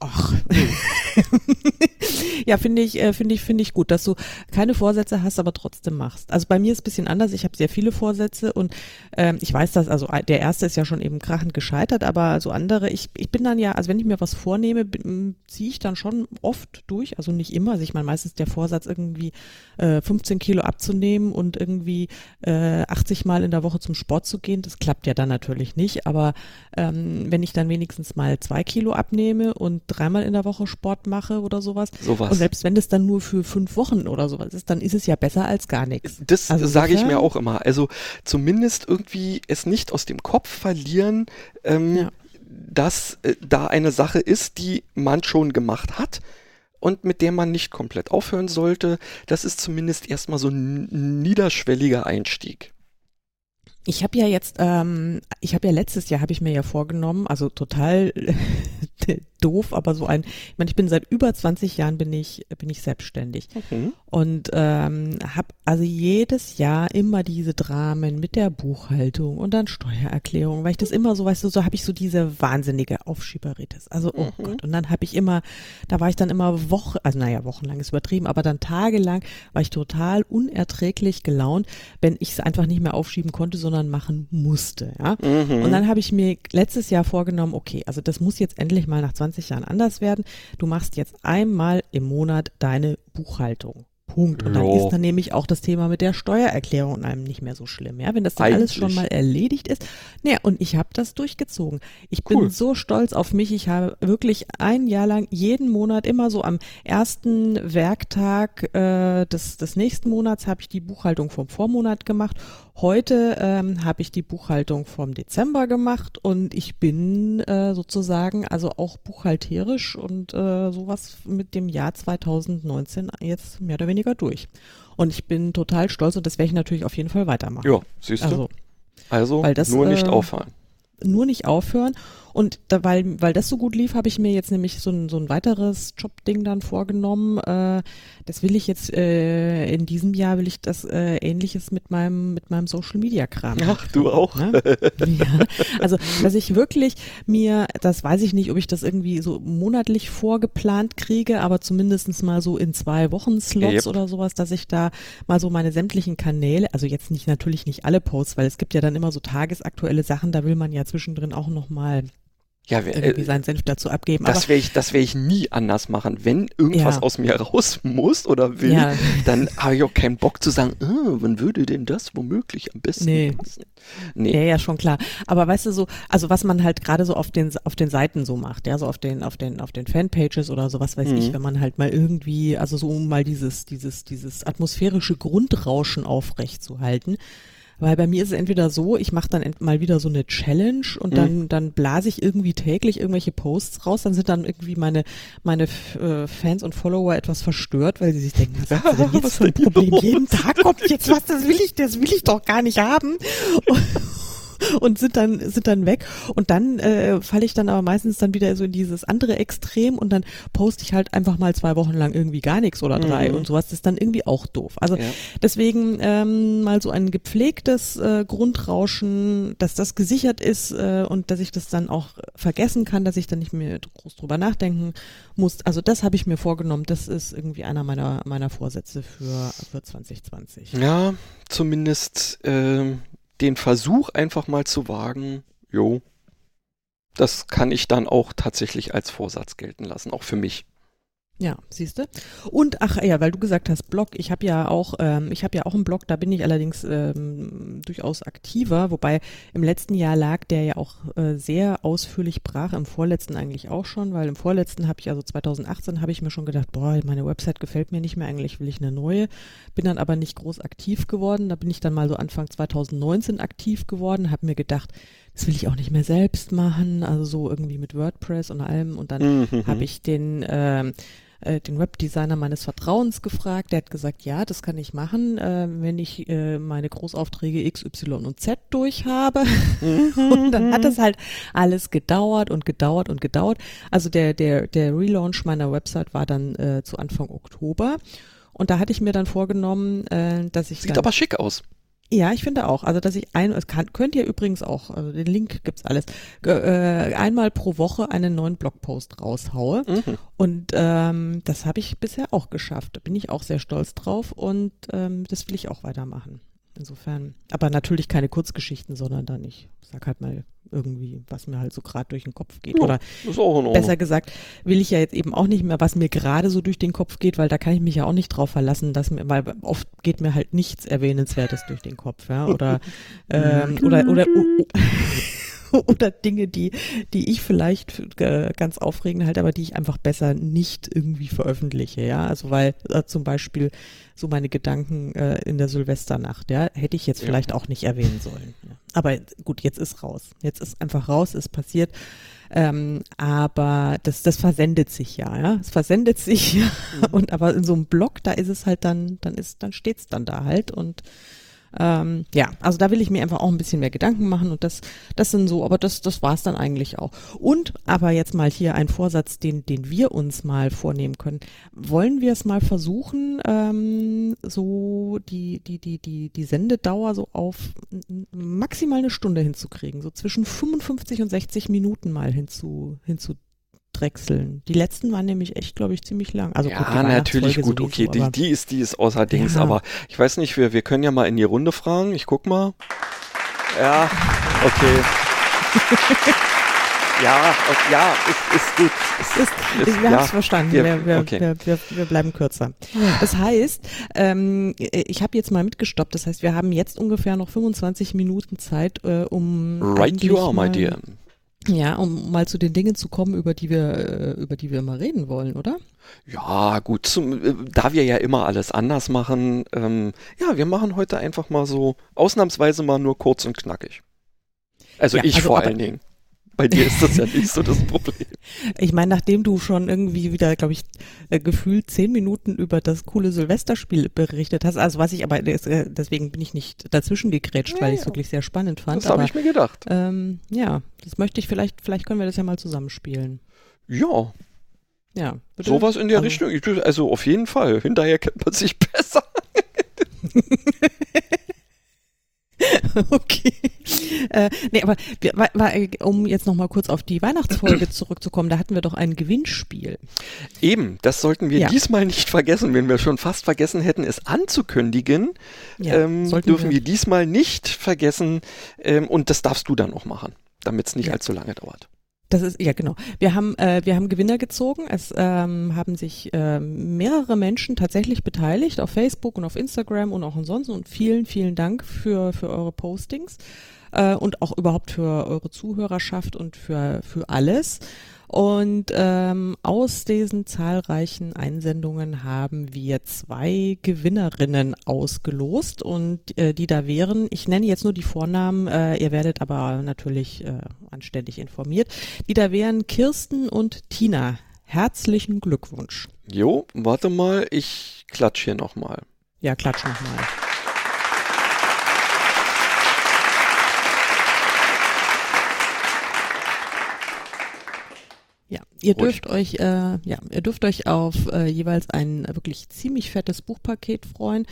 ach. (laughs) (laughs) ja, finde ich, äh, finde ich, finde ich gut, dass du keine Vorsätze hast, aber trotzdem machst. Also bei mir ist es ein bisschen anders. Ich habe sehr viele Vorsätze und ähm, ich weiß dass, also der erste ist ja schon eben krachend gescheitert, aber so andere, ich, ich bin dann ja, also wenn ich mir was vornehme, ziehe ich dann schon oft durch, also nicht immer. Also ich meine, meistens der Vorsatz irgendwie äh, 15 Kilo abzunehmen und irgendwie äh, 80 Mal in der Woche zum Sport zu gehen. Das klappt ja dann natürlich nicht, aber ähm, wenn ich dann wenigstens mal zwei Kilo abnehme und dreimal in der Woche Sport mache oder sowas, sowas. und selbst wenn das dann nur für fünf Wochen oder sowas ist, dann ist es ja besser als gar nichts. Das also sage ich mir auch immer. Also zumindest irgendwie es nicht aus dem Kopf verlieren, ähm, ja. dass äh, da eine Sache ist, die man schon gemacht hat und mit der man nicht komplett aufhören sollte. Das ist zumindest erstmal so ein niederschwelliger Einstieg. Ich habe ja jetzt, ähm, ich habe ja letztes Jahr, habe ich mir ja vorgenommen, also total (laughs) doof, aber so ein, ich meine, ich bin seit über 20 Jahren bin ich, bin ich selbstständig mhm. und ähm, habe also jedes Jahr immer diese Dramen mit der Buchhaltung und dann Steuererklärung, weil ich das immer so, weißt du, so habe ich so diese wahnsinnige Aufschieberitis. Also, oh mhm. Gott. Und dann habe ich immer, da war ich dann immer Woche, also naja, wochenlang ist übertrieben, aber dann tagelang war ich total unerträglich gelaunt, wenn ich es einfach nicht mehr aufschieben konnte, sondern machen musste. Ja? Mhm. Und dann habe ich mir letztes Jahr vorgenommen, okay, also das muss jetzt endlich mal nach 20 Jahren anders werden. Du machst jetzt einmal im Monat deine Buchhaltung. Punkt. Und dann Jo. ist dann nämlich auch das Thema mit der Steuererklärung einem nicht mehr so schlimm, ja, wenn das dann alles schon mal erledigt ist. Naja, und ich habe das durchgezogen. Ich bin Cool. so stolz auf mich. Ich habe wirklich ein Jahr lang jeden Monat immer so am ersten Werktag äh, des, des nächsten Monats habe ich die Buchhaltung vom Vormonat gemacht. Heute ähm, habe ich die Buchhaltung vom Dezember gemacht und ich bin äh, sozusagen also auch buchhalterisch und äh, sowas mit dem Jahr 2019 jetzt mehr oder weniger durch. Und ich bin total stolz und das werde ich natürlich auf jeden Fall weitermachen. Ja, siehst du? Also Also, weil das, nur nicht äh, auffallen. nur nicht aufhören. Und da, weil, weil das so gut lief, habe ich mir jetzt nämlich so ein, so ein weiteres Jobding dann vorgenommen. Äh, das will ich jetzt äh, in diesem Jahr will ich das äh, ähnliches mit meinem mit meinem Social Media Kram. Ach, du auch? Ne? ja. Also, dass ich wirklich mir, das weiß ich nicht, ob ich das irgendwie so monatlich vorgeplant kriege, aber zumindestens mal so in zwei Wochen Slots Yep. oder sowas, dass ich da mal so meine sämtlichen Kanäle, also jetzt nicht natürlich nicht alle Posts, weil es gibt ja dann immer so tagesaktuelle Sachen, da will man ja zwischendrin auch noch mal Ja, wer- irgendwie äh, seinen Senf dazu abgeben. das werde ich, das werde ich nie anders machen. Wenn irgendwas Ja. aus mir raus muss oder will, Ja. dann habe ich auch keinen Bock zu sagen, äh, wann würde denn das womöglich am besten Nee. passen? Nee. Ja, ja, schon klar. Aber weißt du so, also was man halt gerade so auf den auf den Seiten so macht, ja, so auf den auf den auf den Fanpages oder so, was weiß Mhm. ich, wenn man halt mal irgendwie, also so um mal dieses dieses dieses atmosphärische Grundrauschen aufrecht zu halten. Weil bei mir ist es entweder so, ich mache dann mal wieder so eine Challenge und dann, dann blase ich irgendwie täglich irgendwelche Posts raus, dann sind dann irgendwie meine, meine äh, Fans und Follower etwas verstört, weil sie sich denken, was sie denn (laughs) jetzt Was für ein ist Problem? Jeden Tag kommt jetzt was, das will ich, das will ich doch gar nicht haben. Und, (laughs) und sind dann sind dann weg. Und dann äh, falle ich dann aber meistens dann wieder so in dieses andere Extrem und dann poste ich halt einfach mal zwei Wochen lang irgendwie gar nichts oder drei Mhm. und sowas. Das ist dann irgendwie auch doof. Also Ja. deswegen ähm, mal so ein gepflegtes äh, Grundrauschen dass das gesichert ist äh, und dass ich das dann auch vergessen kann dass ich dann nicht mehr groß drüber nachdenken muss. Also das habe ich mir vorgenommen. Das ist irgendwie einer meiner meiner Vorsätze für für 2020 Ja, zumindest ähm, den Versuch einfach mal zu wagen, jo, das kann ich dann auch tatsächlich als Vorsatz gelten lassen, auch für mich. Ja, siehst du. Und ach ja, weil du gesagt hast Blog, ich habe ja auch, ähm, ich habe ja auch einen Blog, da bin ich allerdings ähm, durchaus aktiver, wobei im letzten Jahr lag der ja auch äh, sehr ausführlich brach, im vorletzten eigentlich auch schon, weil im vorletzten habe ich, also 2018 habe ich mir schon gedacht, boah, meine Website gefällt mir nicht mehr, eigentlich will ich eine neue, bin dann aber nicht groß aktiv geworden, da bin ich dann mal so Anfang 2019 aktiv geworden, habe mir gedacht, das will ich auch nicht mehr selbst machen, also so irgendwie mit WordPress und allem und dann Mhm. habe ich den, ähm, äh, den Webdesigner meines Vertrauens gefragt. Der hat gesagt, ja, das kann ich machen, äh, wenn ich äh, meine Großaufträge X, Y und Z durch habe. (laughs) und dann hat das halt alles gedauert und gedauert und gedauert. Also der, der, der Relaunch meiner Website war dann äh, zu Anfang Oktober. Und da hatte ich mir dann vorgenommen, äh, dass ich Sieht aber schick aus. Ja, ich finde auch. Also, dass ich ein, es kann, könnt ihr übrigens auch, also den Link gibt's alles, äh, einmal pro Woche einen neuen Blogpost raushaue. Mhm. Und ähm, das habe ich bisher auch geschafft. Da bin ich auch sehr stolz drauf und ähm, das will ich auch weitermachen. Insofern, aber natürlich keine Kurzgeschichten, sondern dann ich sag halt mal irgendwie, was mir halt so gerade durch den Kopf geht. Ja, Oder besser gesagt, will ich ja jetzt eben auch nicht mehr, was mir gerade so durch den Kopf geht, weil da kann ich mich ja auch nicht drauf verlassen, dass mir, weil oft geht mir halt nichts Erwähnenswertes durch den Kopf, ja. Oder (laughs) ähm, oder oder (laughs) oder Dinge, die, die ich vielleicht äh, ganz aufregend halte, aber die ich einfach besser nicht irgendwie veröffentliche, ja. Also weil äh, zum Beispiel so meine Gedanken äh, in der Silvesternacht, ja, hätte ich jetzt Ja. vielleicht auch nicht erwähnen sollen. Ja. Aber gut, jetzt ist raus. Jetzt ist einfach raus, ist passiert. Ähm, aber das, das versendet sich ja, ja. Es versendet sich ja. Und aber in so einem Blog, da ist es halt dann, dann ist, dann steht's dann da halt und ähm, ja, also da will ich mir einfach auch ein bisschen mehr Gedanken machen und das, das sind so, aber das, das war's dann eigentlich auch. Und aber jetzt mal hier ein Vorsatz, den, den wir uns mal vornehmen können. Wollen wir es mal versuchen, ähm, so die, die, die, die, die Sendedauer so auf maximal eine Stunde hinzukriegen, so zwischen 55 und 60 Minuten mal hinzu, hinzudrechseln. Die letzten waren nämlich echt, glaube ich, ziemlich lang. Also gut, ja, natürlich Weihnachtsfolge gut, okay, sowieso, die, die ist, die ist außer Dings, Ja. aber ich weiß nicht, wir, wir können ja mal in die Runde fragen. Ich guck mal. Ja, okay. (laughs) Ja, ja, ist, ist gut. Ist, ist, ist, wir ja, haben es verstanden. Wir, wir, wir, okay. wir, wir, wir, bleiben kürzer. Das heißt, ähm, ich habe jetzt mal mitgestoppt. Das heißt, wir haben jetzt ungefähr noch 25 Minuten Zeit, äh, um. Right you are, my dear. Ja, um mal zu den Dingen zu kommen, über die wir, äh, über die wir mal reden wollen, oder? Ja, gut, zum, äh, da wir ja immer alles anders machen, ähm, ja, wir machen heute einfach mal so ausnahmsweise mal nur kurz und knackig. Also ja, ich also, vor allen Dingen. Bei dir ist das ja nicht so das Problem. Ich meine, nachdem du schon irgendwie wieder, glaube ich, äh, gefühlt zehn Minuten über das coole Silvesterspiel berichtet hast, also was ich aber, äh, deswegen bin ich nicht dazwischen gegrätscht, ja, weil ich es ja. wirklich sehr spannend fand. Das habe ich mir gedacht. Ähm, ja, das möchte ich vielleicht, vielleicht können wir das ja mal zusammenspielen. Ja. Ja. Bitte? Sowas in der also, Richtung. Also auf jeden Fall. Hinterher kennt man sich (laughs) besser. (laughs) (laughs) okay. Äh, nee, aber war, um jetzt nochmal kurz auf die Weihnachtsfolge (clears throat) zurückzukommen, da hatten wir doch ein Gewinnspiel. Eben, das sollten wir ja. diesmal nicht vergessen. Wenn wir schon fast vergessen hätten, es anzukündigen, ja, ähm, dürfen wir. wir. diesmal nicht vergessen. Ähm, und das darfst du dann auch machen, damit es nicht ja. allzu lange dauert. Das ist, ja genau. Wir haben, äh, wir haben Gewinner gezogen. Es ähm, haben sich äh, mehrere Menschen tatsächlich beteiligt auf Facebook und auf Instagram und auch ansonsten. Und vielen, vielen Dank für, für eure Postings äh, und auch überhaupt für eure Zuhörerschaft und für, für alles. Und ähm, aus diesen zahlreichen Einsendungen haben wir zwei Gewinnerinnen ausgelost und äh, die da wären, ich nenne jetzt nur die Vornamen, äh, ihr werdet aber natürlich äh, anständig informiert, die da wären Kirsten und Tina. Herzlichen Glückwunsch. Jo, warte mal, ich klatsch hier nochmal. Ja, klatsch nochmal. Ja, ihr dürft euch, äh, ja, ihr dürft euch auf äh, jeweils ein wirklich ziemlich fettes Buchpaket freuen.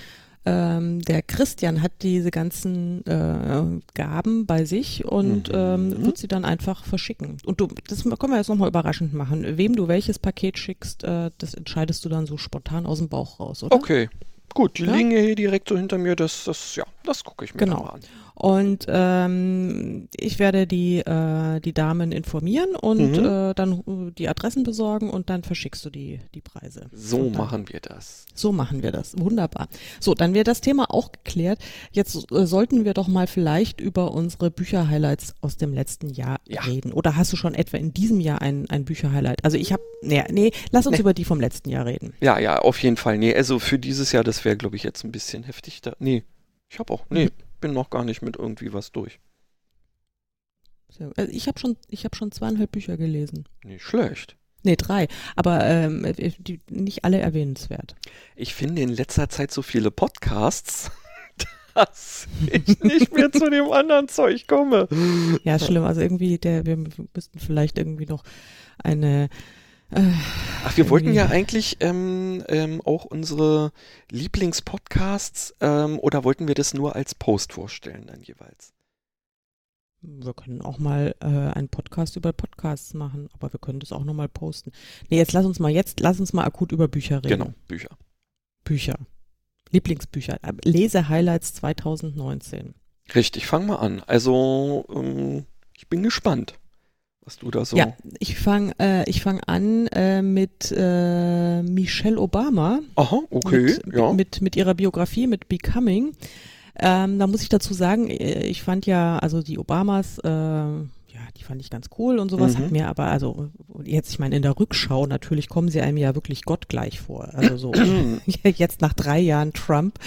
Ähm, der Christian hat diese ganzen äh, Gaben bei sich und mhm. ähm, wird sie dann einfach verschicken. Und du, das können wir jetzt nochmal überraschend machen. Wem du welches Paket schickst, äh, das entscheidest du dann so spontan aus dem Bauch raus, oder? Okay. Gut, die ja? liegen hier direkt so hinter mir, das, das, ja, das gucke ich mir genau. mal an. Und ähm, ich werde die, äh, die Damen informieren und mhm. äh, dann äh, die Adressen besorgen und dann verschickst du die, die Preise. So dann, machen wir das. So machen wir das. Wunderbar. So, dann wäre das Thema auch geklärt. Jetzt äh, sollten wir doch mal vielleicht über unsere Bücherhighlights aus dem letzten Jahr ja. reden. Oder hast du schon etwa in diesem Jahr ein, ein Bücherhighlight? Also ich habe, nee, nee, lass uns nee. über die vom letzten Jahr reden. Ja, ja, auf jeden Fall. Nee, also für dieses Jahr, das wäre, glaube ich, jetzt ein bisschen heftig da. Nee, ich habe auch, nee. Mhm bin noch gar nicht mit irgendwie was durch. Also ich habe schon, ich habe schon zweieinhalb Bücher gelesen. Nicht schlecht. Nee, drei. Aber ähm, äh, die, nicht alle erwähnenswert. Ich finde in letzter Zeit so viele Podcasts, (laughs) dass ich nicht mehr zu dem anderen Zeug komme. Ja, schlimm. Also irgendwie, der, wir müssten vielleicht irgendwie noch eine Ach, wir wollten ja eigentlich ähm, ähm, auch unsere Lieblingspodcasts ähm, oder wollten wir das nur als Post vorstellen dann jeweils? Wir können auch mal äh, einen Podcast über Podcasts machen, aber wir können das auch nochmal posten. Nee, jetzt lass uns mal jetzt, lass uns mal akut über Bücher reden. Genau, Bücher. Bücher. Lieblingsbücher. Äh, Lese-Highlights 2019. Richtig, fang mal an. Also, ähm, ich bin gespannt was du da so. Ja, ich fange äh, ich fang an äh, mit äh, Michelle Obama. Aha, okay, mit, ja. Mit, mit ihrer Biografie, mit Becoming. Ähm, da muss ich dazu sagen, äh, ich fand ja, also die Obamas, äh, die fand ich ganz cool und sowas, mhm. hat mir aber, also jetzt, ich meine, in der Rückschau natürlich kommen sie einem ja wirklich gottgleich vor. Also so, (clears throat) jetzt nach drei Jahren Trump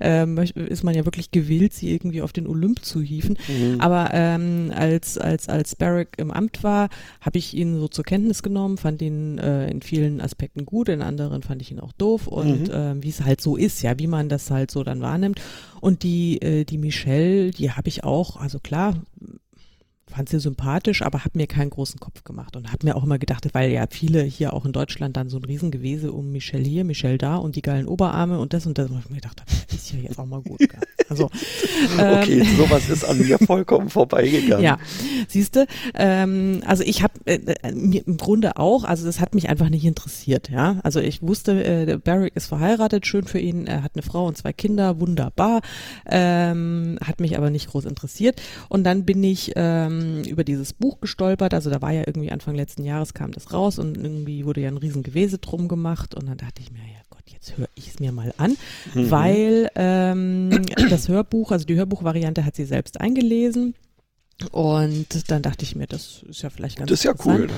ähm, ist man ja wirklich gewillt, sie irgendwie auf den Olymp zu hieven. Mhm. Aber ähm, als, als, als Barrack im Amt war, habe ich ihn so zur Kenntnis genommen, fand ihn äh, in vielen Aspekten gut, in anderen fand ich ihn auch doof und mhm. äh, wie es halt so ist, ja, wie man das halt so dann wahrnimmt. Und die, äh, die Michelle, die habe ich auch, also klar, fand sie sympathisch, aber habe mir keinen großen Kopf gemacht und habe mir auch immer gedacht, weil ja viele hier auch in Deutschland dann so ein Riesengewese um Michelle hier, Michelle da und die geilen Oberarme und das und das. Und ich mir gedacht, das ist ja jetzt auch mal gut. Also, (laughs) okay, ähm, sowas ist an mir vollkommen vorbeigegangen. Ja, siehst du, ähm, also ich habe äh, äh, mir im Grunde auch, also das hat mich einfach nicht interessiert, ja. Also ich wusste, äh, Barrick ist verheiratet, schön für ihn, er hat eine Frau und zwei Kinder, wunderbar, ähm, hat mich aber nicht groß interessiert. Und dann bin ich ähm, ähm, über dieses Buch gestolpert. Also da war ja irgendwie Anfang letzten Jahres kam das raus und irgendwie wurde ja ein riesen Gewese drum gemacht und dann dachte ich mir, ja Gott, jetzt höre ich es mir mal an, Mhm. weil ähm, das Hörbuch, also die Hörbuchvariante hat sie selbst eingelesen. Und dann dachte ich mir, das ist ja vielleicht ganz Das ist ja cool. Ne?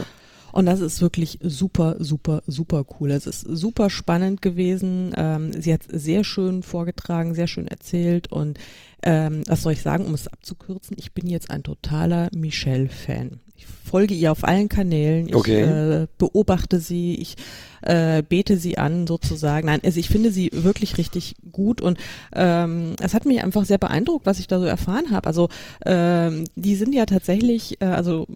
Und das ist wirklich super, super, super cool. Es ist super spannend gewesen. Ähm, sie hat sehr schön vorgetragen, sehr schön erzählt. Und ähm, was soll ich sagen, um es abzukürzen, ich bin jetzt ein totaler Michelle-Fan. Ich folge ihr auf allen Kanälen. Ich Okay. äh, beobachte sie, ich äh, bete sie an sozusagen. Nein, also ich finde sie wirklich richtig gut und ähm, es hat mich einfach sehr beeindruckt, was ich da so erfahren habe. Also ähm, die sind ja tatsächlich, äh, also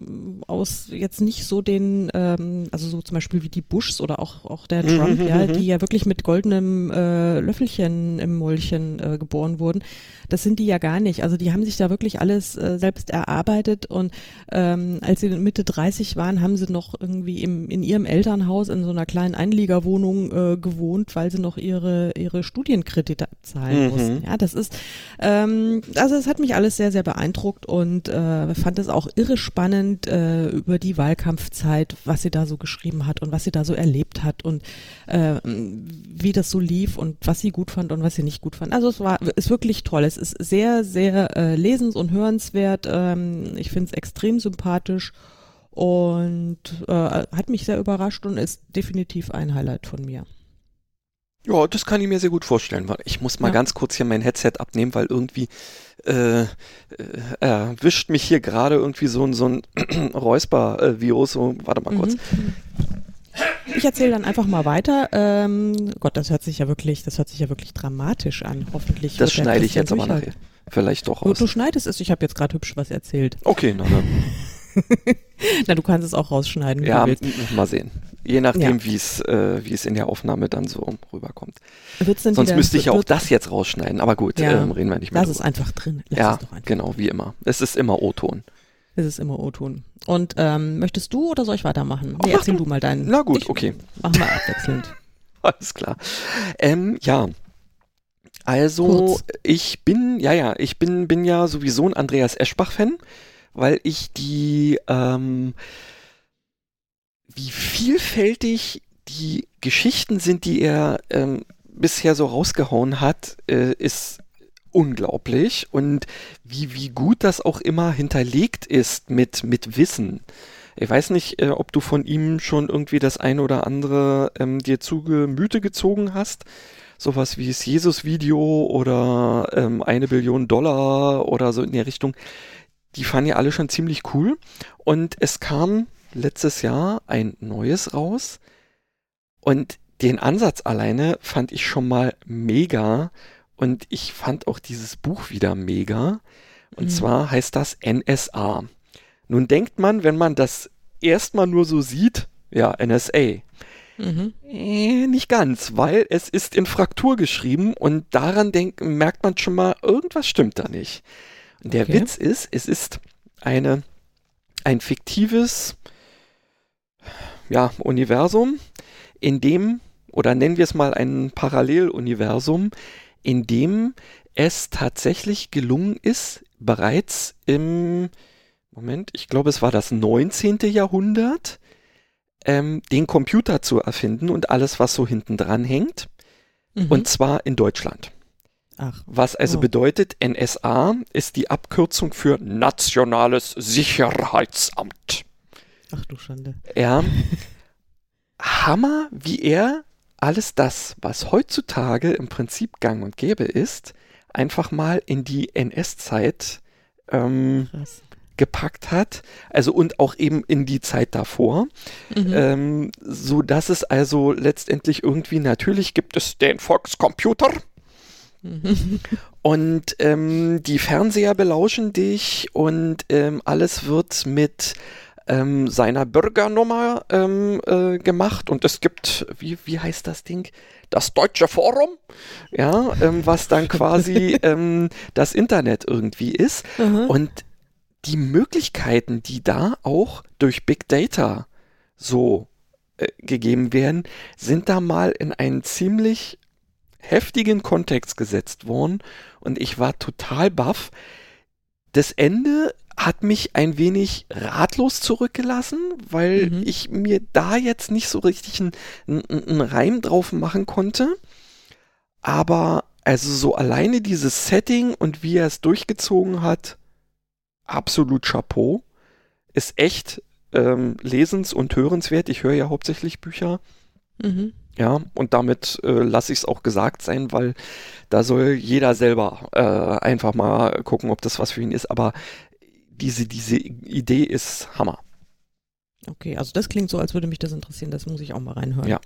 aus jetzt nicht so den, ähm, also so zum Beispiel wie die Bushs oder auch auch der Mhm, Trump, mhm, ja, mhm. die ja wirklich mit goldenem äh, Löffelchen im Mäulchen äh, geboren wurden. Das sind die ja gar nicht. Also die haben sich da wirklich alles äh, selbst erarbeitet und ähm, als sie Mitte 30 waren, haben sie noch irgendwie im, in ihrem Elternhaus in so einer kleinen Einliegerwohnung äh, gewohnt, weil sie noch ihre ihre Studienkredite abzahlen Mhm. mussten. Ja, das ist ähm, also es hat mich alles sehr sehr beeindruckt und äh, fand es auch irre spannend äh, über die Wahlkampfzeit, was sie da so geschrieben hat und was sie da so erlebt hat und äh, wie das so lief und was sie gut fand und was sie nicht gut fand. Also es war ist wirklich toll. Es ist sehr sehr äh, lesens- und hörenswert. Ähm, ich finde es extrem sympathisch und äh, hat mich sehr überrascht und ist definitiv ein Highlight von mir. Ja, das kann ich mir sehr gut vorstellen. Ich muss mal Ja. ganz kurz hier mein Headset abnehmen, weil irgendwie äh, äh, erwischt mich hier gerade irgendwie so ein, so ein (clears throat) Räusper-Virus. So, warte mal kurz. Mhm. Ich erzähle dann einfach mal weiter. Ähm, Gott, das hört sich ja wirklich, das hört sich ja wirklich dramatisch an. Hoffentlich. Das schneide ich jetzt aber nachher. Vielleicht doch Du, aus. du schneidest es. Ich habe jetzt gerade hübsch was erzählt. Okay, na, na. (laughs) (laughs) Na, du kannst es auch rausschneiden. Ja, mal sehen. Je nachdem, Ja. wie es äh, wie es in der Aufnahme dann so rüberkommt. Sonst müsste ich ja auch das jetzt rausschneiden. Aber gut, Ja. ähm, reden wir nicht mehr Lass es drüber. einfach drin. Lass Ja, einfach. genau, wie immer. Es ist immer O-Ton. Es ist immer O-Ton. Und ähm, möchtest du oder soll ich weitermachen? Ach, Nee, erzähl du. du mal deinen. Na gut, ich, okay. Machen wir abwechselnd. (laughs) Alles klar. Ähm, ja. Also, Kurz. ich bin, ja, ja, ich bin, bin ja sowieso ein Andreas Eschbach-Fan, weil ich die, ähm, wie vielfältig die Geschichten sind, die er ähm, bisher so rausgehauen hat, äh, ist unglaublich und wie, wie gut das auch immer hinterlegt ist mit, mit Wissen. Ich weiß nicht, äh, ob du von ihm schon irgendwie das eine oder andere ähm, dir zu Gemüte gezogen hast. Sowas wie das Jesus-Video oder ähm, eine Billion Dollar oder so in der Richtung. Die fanden ja alle schon ziemlich cool. Und es kam letztes Jahr ein neues raus. Und den Ansatz alleine fand ich schon mal mega. Und ich fand auch dieses Buch wieder mega. Und Mhm. zwar heißt das NSA. Nun denkt man, wenn man das erstmal nur so sieht, ja, NSA. Mhm. Äh, nicht ganz, weil es ist in Fraktur geschrieben und daran denk, merkt man schon mal, irgendwas stimmt da nicht. Der Okay. Witz ist, es ist eine, ein fiktives ja, Universum, in dem, oder nennen wir es mal ein Paralleluniversum, in dem es tatsächlich gelungen ist, bereits im, Moment, ich glaube, es war das 19. Jahrhundert, ähm, den Computer zu erfinden und alles, was so hinten dran hängt. Mhm. Und zwar in Deutschland. Ach, Was also Oh. bedeutet, NSA ist die Abkürzung für Nationales Sicherheitsamt. ach du Schande. Ja. (laughs) Hammer, wie er alles das, was heutzutage im Prinzip gang und gäbe ist, einfach mal in die NS-Zeit ähm, gepackt hat. Also und auch eben in die Zeit davor. Mhm. Ähm, so dass es also letztendlich irgendwie natürlich gibt es den Volkscomputer Mhm. (laughs) und ähm, die Fernseher belauschen dich und ähm, alles wird mit ähm, seiner Bürgernummer ähm, äh, gemacht und es gibt, wie, wie heißt das Ding? Das Deutsche Forum, ja, ähm, was dann (laughs) quasi ähm, das Internet irgendwie ist. Aha. Und die Möglichkeiten, die da auch durch Big Data so äh, gegeben werden, sind da mal in einen ziemlich heftigen Kontext gesetzt worden und ich war total baff. Das Ende hat mich ein wenig ratlos zurückgelassen, weil Mhm. ich mir da jetzt nicht so richtig einen, einen, Reim drauf machen konnte. Aber also so alleine dieses Setting und wie er es durchgezogen hat, absolut Chapeau. Ist echt ähm, lesens- und hörenswert. Ich höre ja hauptsächlich Bücher. Mhm. Ja, und damit äh, lasse ich es auch gesagt sein, weil da soll jeder selber äh, einfach mal gucken, ob das was für ihn ist. Aber diese, diese Idee ist Hammer. Okay, also das klingt so, als würde mich das interessieren, das muss ich auch mal reinhören. Ja.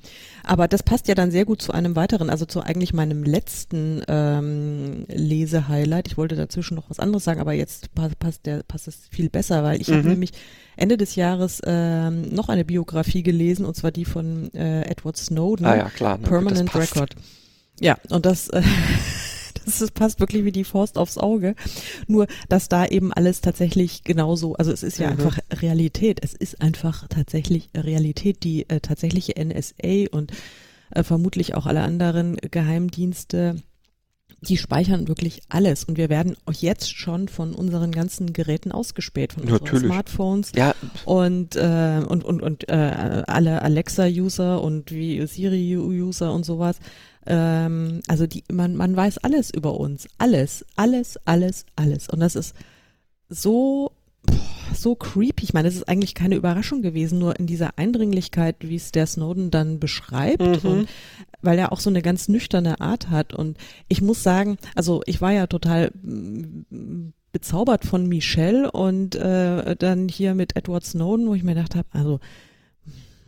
Aber das passt ja dann sehr gut zu einem weiteren, also zu eigentlich meinem letzten ähm, Lesehighlight. Ich wollte dazwischen noch was anderes sagen, aber jetzt pa- passt, der, passt es viel besser, weil ich habe Mhm. nämlich Ende des Jahres ähm, noch eine Biografie gelesen, und zwar die von äh, Edward Snowden. Ah ja, klar. gut, Permanent passt. Record. Ja, und das, äh, (laughs) das ist, passt wirklich wie die Faust aufs Auge. Nur, dass da eben alles tatsächlich genauso, also es ist ja Mhm. einfach Realität. Es ist einfach tatsächlich Realität. Die äh, tatsächliche NSA und äh, vermutlich auch alle anderen Geheimdienste, die speichern wirklich alles. Und wir werden auch jetzt schon von unseren ganzen Geräten ausgespäht, von unseren Natürlich. Smartphones Ja, und äh, und und und äh, alle Alexa-User und wie Siri-User und sowas. Ähm, also die man man weiß alles über uns, alles, alles, alles, alles. Und das ist so so creepy. Ich meine, es ist eigentlich keine Überraschung gewesen, nur in dieser Eindringlichkeit, wie es der Snowden dann beschreibt Mhm. und weil er auch so eine ganz nüchterne Art hat. Und ich muss sagen, also ich war ja total mm, bezaubert von Michelle und äh, dann hier mit Edward Snowden, wo ich mir gedacht habe, also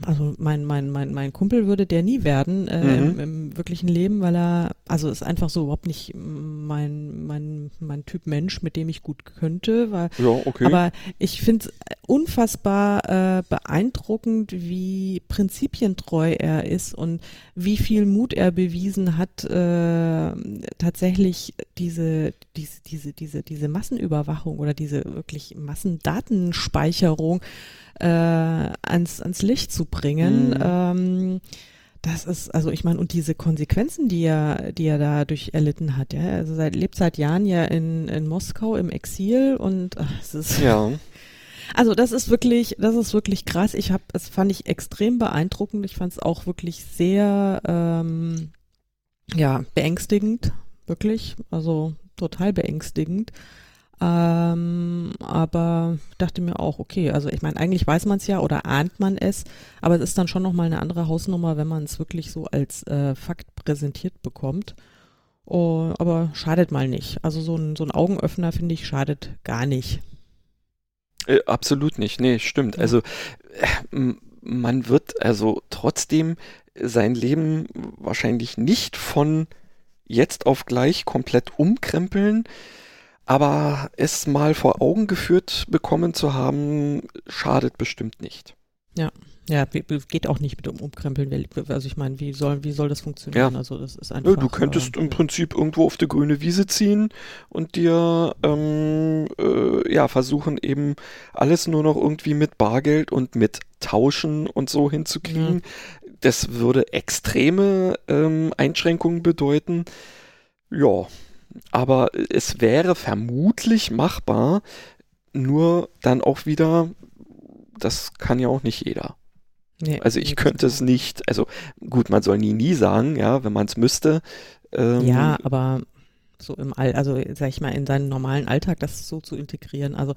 also mein, mein, mein, mein Kumpel würde der nie werden äh, Mhm. im, im wirklichen Leben, weil er, also ist einfach so überhaupt nicht mein, mein, mein Typ Mensch, mit dem ich gut könnte, weil ja, okay. aber ich finde es unfassbar äh, beeindruckend, wie prinzipientreu er ist und wie viel Mut er bewiesen hat, äh, tatsächlich diese, diese, diese, diese, diese Massenüberwachung oder diese wirklich Massendatenspeicherung äh, ans, ans Licht zu bringen. Mhm. Ähm, das ist, also ich meine, und diese Konsequenzen, die er, die er dadurch erlitten hat, ja, also seit, lebt seit Jahren ja in, in Moskau im Exil und ach, es ist, ja. (laughs) also das ist wirklich, das ist wirklich krass. Ich habe, das fand ich extrem beeindruckend. Ich fand es auch wirklich sehr, ähm, ja, beängstigend, wirklich, also total beängstigend. Ähm, aber dachte mir auch, okay, also ich meine, eigentlich weiß man es ja oder ahnt man es, aber es ist dann schon nochmal eine andere Hausnummer, wenn man es wirklich so als äh, Fakt präsentiert bekommt. Oh, aber schadet mal nicht. Also so ein, so ein Augenöffner, finde ich, schadet gar nicht. Äh, absolut nicht. Nee, stimmt. Ja. Also äh, man wird also trotzdem sein Leben wahrscheinlich nicht von jetzt auf gleich komplett umkrempeln, aber es mal vor Augen geführt bekommen zu haben, schadet bestimmt nicht. Ja, wie- geht auch nicht mit dem Umkrempeln. Also ich meine, wie soll, wie soll das funktionieren? Ja. Also das ist einfach. Ja, du könntest äh, im Prinzip irgendwo auf die grüne Wiese ziehen und dir ähm, äh, ja versuchen eben alles nur noch irgendwie mit Bargeld und mit Tauschen und so hinzukriegen. Das würde extreme ähm, Einschränkungen bedeuten. Ja, aber es wäre vermutlich machbar, nur dann auch wieder, das kann ja auch nicht jeder. nee, Also ich könnte es nicht, also gut, man soll nie, nie sagen, ja, wenn man es müsste. Ähm, Ja, aber so im All, also sag ich mal, in seinen normalen Alltag das so zu integrieren. Also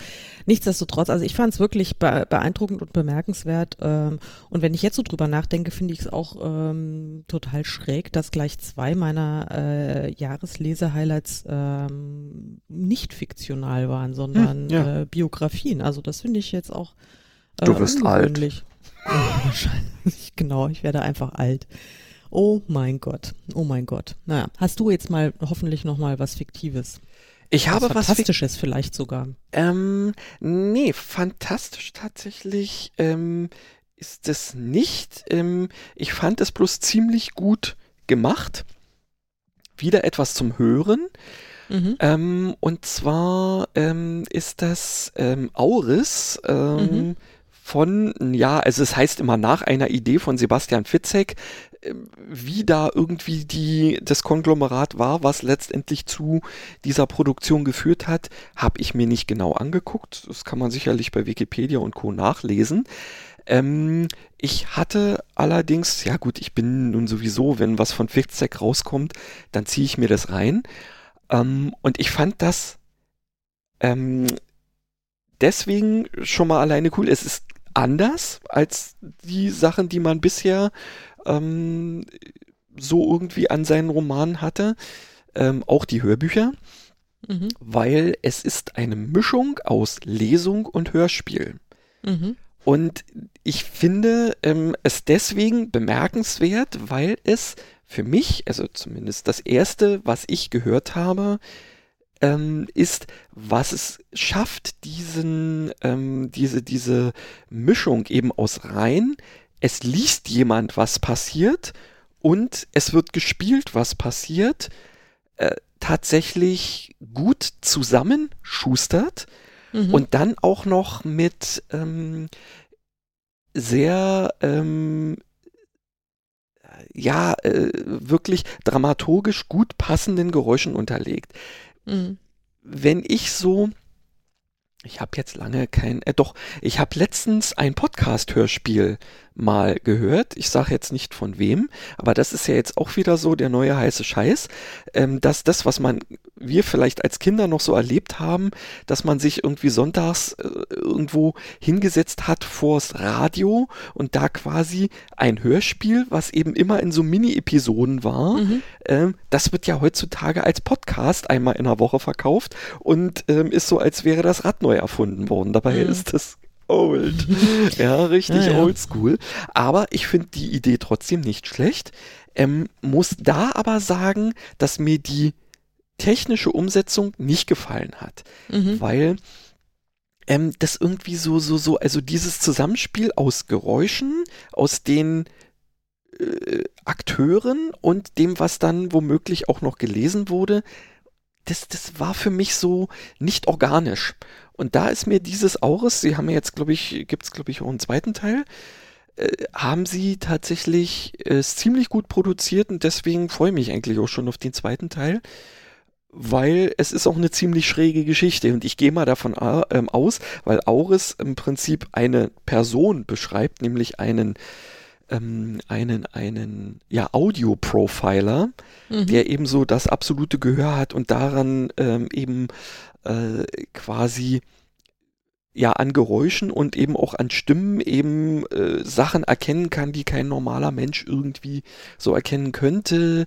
nichtsdestotrotz, also ich fand es wirklich be beeindruckend und bemerkenswert. Ähm, und wenn ich jetzt so drüber nachdenke, finde ich es auch ähm, total schräg, dass gleich zwei meiner äh, Jahreslese-Highlights ähm, nicht fiktional waren, sondern Hm, ja. äh, Biografien. Also das finde ich jetzt auch äh, Du wirst alt. ungewöhnlich. (laughs) Ja, wahrscheinlich, genau, ich werde einfach alt. Oh mein Gott, oh mein Gott. Naja, hast du jetzt mal hoffentlich noch mal was Fiktives? Ich habe was, Fantastisches vielleicht sogar. ähm, nee, fantastisch tatsächlich ähm, ist es nicht. Ähm, ich fand es bloß ziemlich gut gemacht. Wieder etwas zum Hören. Mhm. Ähm, und zwar ähm, ist das ähm, Auris ähm, Mhm. von, ja, also es heißt immer nach einer Idee von Sebastian Fitzek, wie da irgendwie die, das Konglomerat war, was letztendlich zu dieser Produktion geführt hat, habe ich mir nicht genau angeguckt. Das kann man sicherlich bei Wikipedia und Co. nachlesen. Ähm, ich hatte allerdings, ja gut, ich bin nun sowieso, wenn was von Fitzek rauskommt, dann ziehe ich mir das rein. Ähm, und ich fand das ähm, deswegen schon mal alleine cool. Es ist anders als die Sachen, die man bisher ähm, so irgendwie an seinen Romanen hatte. Ähm, auch die Hörbücher. Mhm. Weil es ist eine Mischung aus Lesung und Hörspiel. Mhm. Und ich finde ähm, es deswegen bemerkenswert, weil es für mich, also zumindest das erste, was ich gehört habe, ähm, ist, was es schafft, diesen, ähm, diese, diese Mischung eben aus rein, es liest jemand, was passiert und es wird gespielt, was passiert, äh, tatsächlich gut zusammenschustert mhm. und dann auch noch mit ähm, sehr ähm, ja, äh, wirklich dramaturgisch gut passenden Geräuschen unterlegt. Mhm. Wenn ich so, ich habe jetzt lange kein, äh, doch, ich habe letztens ein Podcast-Hörspiel mal gehört. Ich sage jetzt nicht von wem, aber das ist ja jetzt auch wieder so der neue heiße Scheiß, ähm, dass das, was man, wir vielleicht als Kinder noch so erlebt haben, dass man sich irgendwie sonntags äh, irgendwo hingesetzt hat vors Radio und da quasi ein Hörspiel, was eben immer in so Mini-Episoden war, mhm. ähm, das wird ja heutzutage als Podcast einmal in der Woche verkauft und ähm, ist so, als wäre das Rad neu erfunden worden. Dabei mhm. ist das old. (laughs) ja, richtig ja, ja. oldschool. Aber ich finde die Idee trotzdem nicht schlecht. Ähm, muss da aber sagen, dass mir die technische Umsetzung nicht gefallen hat. Mhm. Weil ähm, das irgendwie so, so, so, also dieses Zusammenspiel aus Geräuschen, aus den äh, Akteuren und dem, was dann womöglich auch noch gelesen wurde, das, das war für mich so nicht organisch. Und da ist mir dieses Auris, sie haben jetzt, glaube ich, gibt es, glaube ich, auch einen zweiten Teil, äh, haben sie tatsächlich äh, ziemlich gut produziert und deswegen freue ich mich eigentlich auch schon auf den zweiten Teil, weil es ist auch eine ziemlich schräge Geschichte und ich gehe mal davon äh, aus, weil Auris im Prinzip eine Person beschreibt, nämlich einen ähm, einen, einen ja, Audio-Profiler, mhm. der eben so das absolute Gehör hat und daran ähm, eben äh, quasi ja an Geräuschen und eben auch an Stimmen eben äh, Sachen erkennen kann, die kein normaler Mensch irgendwie so erkennen könnte,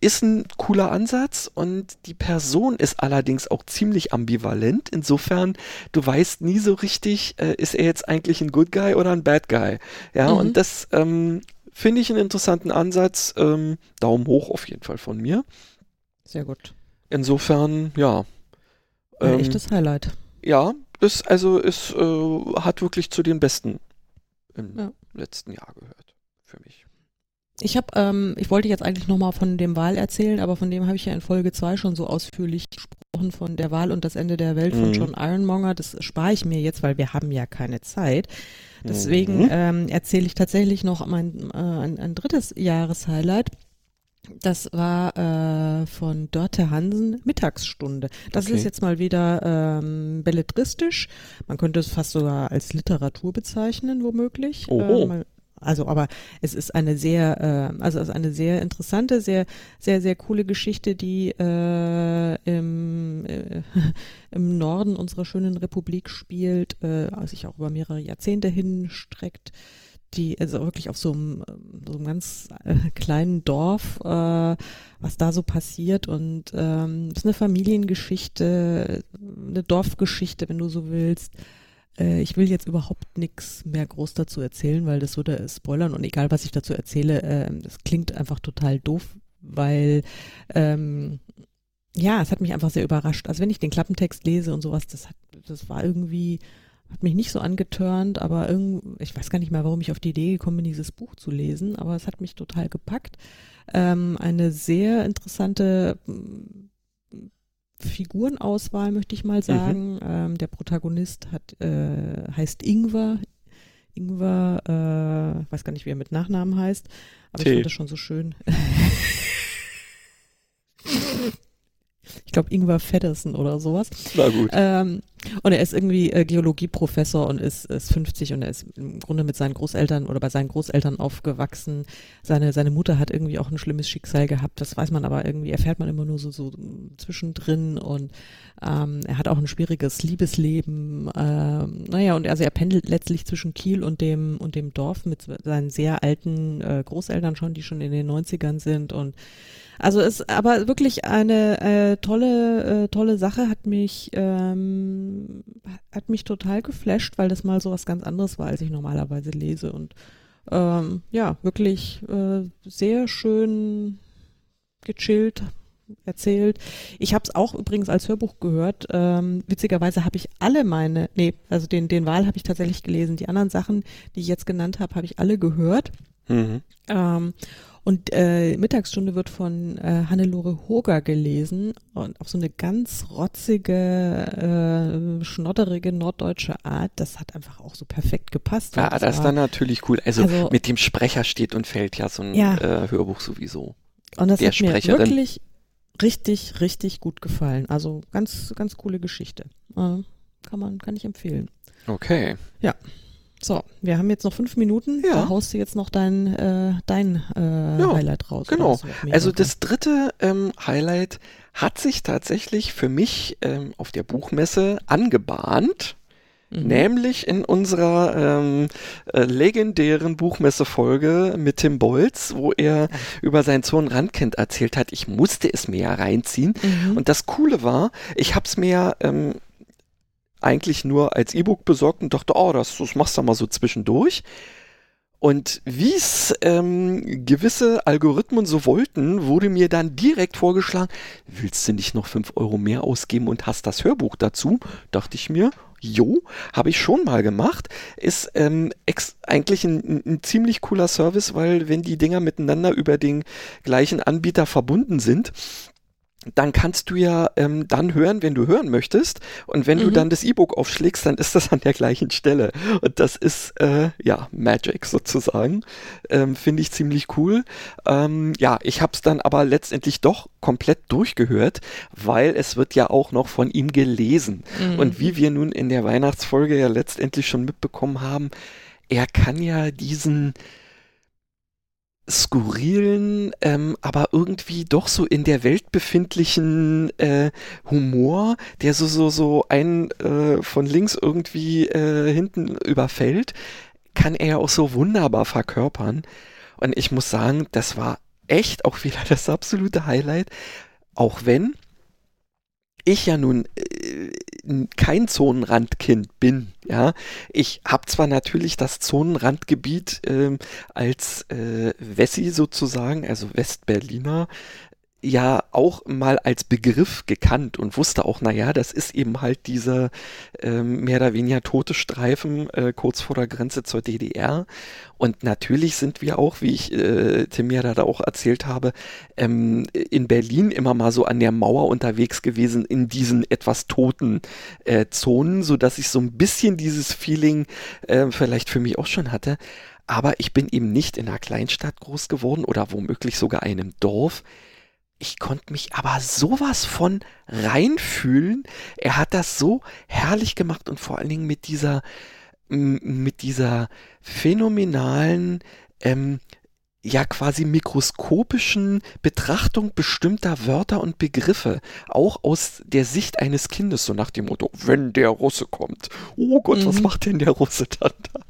ist ein cooler Ansatz und die Person ist allerdings auch ziemlich ambivalent. Insofern, du weißt nie so richtig, äh, ist er jetzt eigentlich ein Good Guy oder ein Bad Guy. Ja, mhm. und das ähm, finde ich einen interessanten Ansatz. Ähm, Daumen hoch auf jeden Fall von mir. Sehr gut. Insofern, ja. Ein ähm, echtes Highlight. Ja, ist also ist äh, hat wirklich zu den besten im ja. letzten Jahr gehört für mich. Ich habe, ähm, ich wollte jetzt eigentlich nochmal von dem Wahl erzählen, aber von dem habe ich ja in Folge 2 schon so ausführlich gesprochen, von der Wahl und das Ende der Welt von mhm. John Ironmonger. Das spare ich mir jetzt, weil wir haben ja keine Zeit. Deswegen mhm. ähm, erzähle ich tatsächlich noch mein, äh, ein, ein drittes Jahreshighlight. Das war äh, von Dörte Hansen Mittagsstunde. Das okay. ist jetzt mal wieder ähm, belletristisch. Man könnte es fast sogar als Literatur bezeichnen, womöglich. Oh. Äh, also, aber es ist eine sehr, äh, also es ist eine sehr interessante, sehr, sehr, sehr coole Geschichte, die äh, im, äh, (laughs) im Norden unserer schönen Republik spielt, äh, sich auch über mehrere Jahrzehnte hinstreckt die, also wirklich auf so einem, so einem ganz äh, kleinen Dorf, äh, was da so passiert. Und ähm, ist eine Familiengeschichte, eine Dorfgeschichte, wenn du so willst. Äh, ich will jetzt überhaupt nichts mehr groß dazu erzählen, weil das würde spoilern und egal, was ich dazu erzähle, äh, das klingt einfach total doof, weil ähm, ja, es hat mich einfach sehr überrascht. Also wenn ich den Klappentext lese und sowas, das hat, das war irgendwie hat mich nicht so angetörnt, aber irgend, ich weiß gar nicht mehr, warum ich auf die Idee gekommen bin, dieses Buch zu lesen, aber es hat mich total gepackt. Ähm, eine sehr interessante mm, Figurenauswahl, möchte ich mal mhm. sagen. Mhm. Ähm, der Protagonist hat, äh, heißt Ingwer, Ingwer, äh, weiß gar nicht, wie er mit Nachnamen heißt, aber Tee. ich fand das schon so schön. (laughs) ich glaube Ingwer Feddersen oder sowas. Na gut. Ähm, und er ist irgendwie äh, Geologieprofessor und ist, ist 50 und er ist im Grunde mit seinen Großeltern oder bei seinen Großeltern aufgewachsen. Seine, seine Mutter hat irgendwie auch ein schlimmes Schicksal gehabt. Das weiß man aber irgendwie, erfährt man immer nur so, so zwischendrin und ähm, er hat auch ein schwieriges Liebesleben. Ähm, naja, und also er pendelt letztlich zwischen Kiel und dem, und dem Dorf mit seinen sehr alten äh, Großeltern schon, die schon in den 90ern sind und also ist aber wirklich eine äh, tolle, äh, tolle Sache, hat mich, ähm, hat mich total geflasht, weil das mal so was ganz anderes war, als ich normalerweise lese. Und ähm, ja, wirklich äh, sehr schön gechillt erzählt. Ich habe es auch übrigens als Hörbuch gehört. Ähm, witzigerweise habe ich alle meine, nee, also den, den Wahl habe ich tatsächlich gelesen. Die anderen Sachen, die ich jetzt genannt habe, habe ich alle gehört. Mhm. Ähm, und äh, Mittagsstunde wird von äh, Hannelore Hoger gelesen und auf so eine ganz rotzige, äh, schnotterige norddeutsche Art. Das hat einfach auch so perfekt gepasst. Ja, das ist dann natürlich cool. Also, Also- mit dem Sprecher steht und fällt ja so ein Ja. äh, Hörbuch sowieso. Und das der hat mir wirklich richtig, richtig gut gefallen. Also ganz, ganz coole Geschichte. Äh, kann man, kann ich empfehlen. Okay. So, wir haben jetzt noch fünf Minuten. Ja. Da haust du jetzt noch dein, äh, dein äh, Ja, Highlight raus. genau. Also das dritte ähm, Highlight hat sich tatsächlich für mich ähm, auf der Buchmesse angebahnt. Mhm. Nämlich in unserer ähm, äh, legendären Buchmesse-Folge mit Tim Bolz, wo er über sein Zonenrandkind erzählt hat. Ich musste es mir ja reinziehen. Mhm. Und das Coole war, ich habe es mir ähm, eigentlich nur als E-Book besorgt und dachte, oh, das, das machst du mal so zwischendurch. Und wie es ähm, gewisse Algorithmen so wollten, wurde mir dann direkt vorgeschlagen, willst du nicht noch 5 Euro mehr ausgeben und hast das Hörbuch dazu? Dachte ich mir, jo, habe ich schon mal gemacht. Ist ähm, ex eigentlich ein, ein, ein ziemlich cooler Service, weil wenn die Dinger miteinander über den gleichen Anbieter verbunden sind, dann kannst du ja ähm, dann hören, wenn du hören möchtest. Und wenn du Mhm. dann das E-Book aufschlägst, dann ist das an der gleichen Stelle. Und das ist, äh, ja, Magic sozusagen. Ähm, Finde ich ziemlich cool. Ähm, ja, ich habe es dann aber letztendlich doch komplett durchgehört, weil es wird ja auch noch von ihm gelesen. Mhm. Und wie wir nun in der Weihnachtsfolge ja letztendlich schon mitbekommen haben, er kann ja diesen skurrilen, ähm, aber irgendwie doch so in der Welt befindlichen äh, Humor, der so so so einen äh, von links irgendwie äh, hinten überfällt, kann er ja auch so wunderbar verkörpern. Und ich muss sagen, das war echt auch wieder das absolute Highlight, auch wenn ich ja nun äh, kein Zonenrandkind bin, ja. Ich habe zwar natürlich das Zonenrandgebiet ähm, als äh, Wessi sozusagen, also Westberliner, ja auch mal als Begriff gekannt und wusste auch, naja, das ist eben halt dieser ähm, mehr oder weniger tote Streifen äh, kurz vor der Grenze zur DDR. Und natürlich sind wir auch, wie ich äh, Tim ja da auch erzählt habe, ähm, in Berlin immer mal so an der Mauer unterwegs gewesen in diesen etwas toten äh, Zonen, so dass ich so ein bisschen dieses Feeling äh, vielleicht für mich auch schon hatte. Aber ich bin eben nicht in einer Kleinstadt groß geworden oder womöglich sogar einem Dorf. Ich konnte mich aber sowas von reinfühlen. Er hat das so herrlich gemacht und vor allen Dingen mit dieser, mit dieser phänomenalen, ähm, ja quasi mikroskopischen Betrachtung bestimmter Wörter und Begriffe, auch aus der Sicht eines Kindes, so nach dem Motto, wenn der Russe kommt, oh Gott, was Mhm. macht denn der Russe dann da?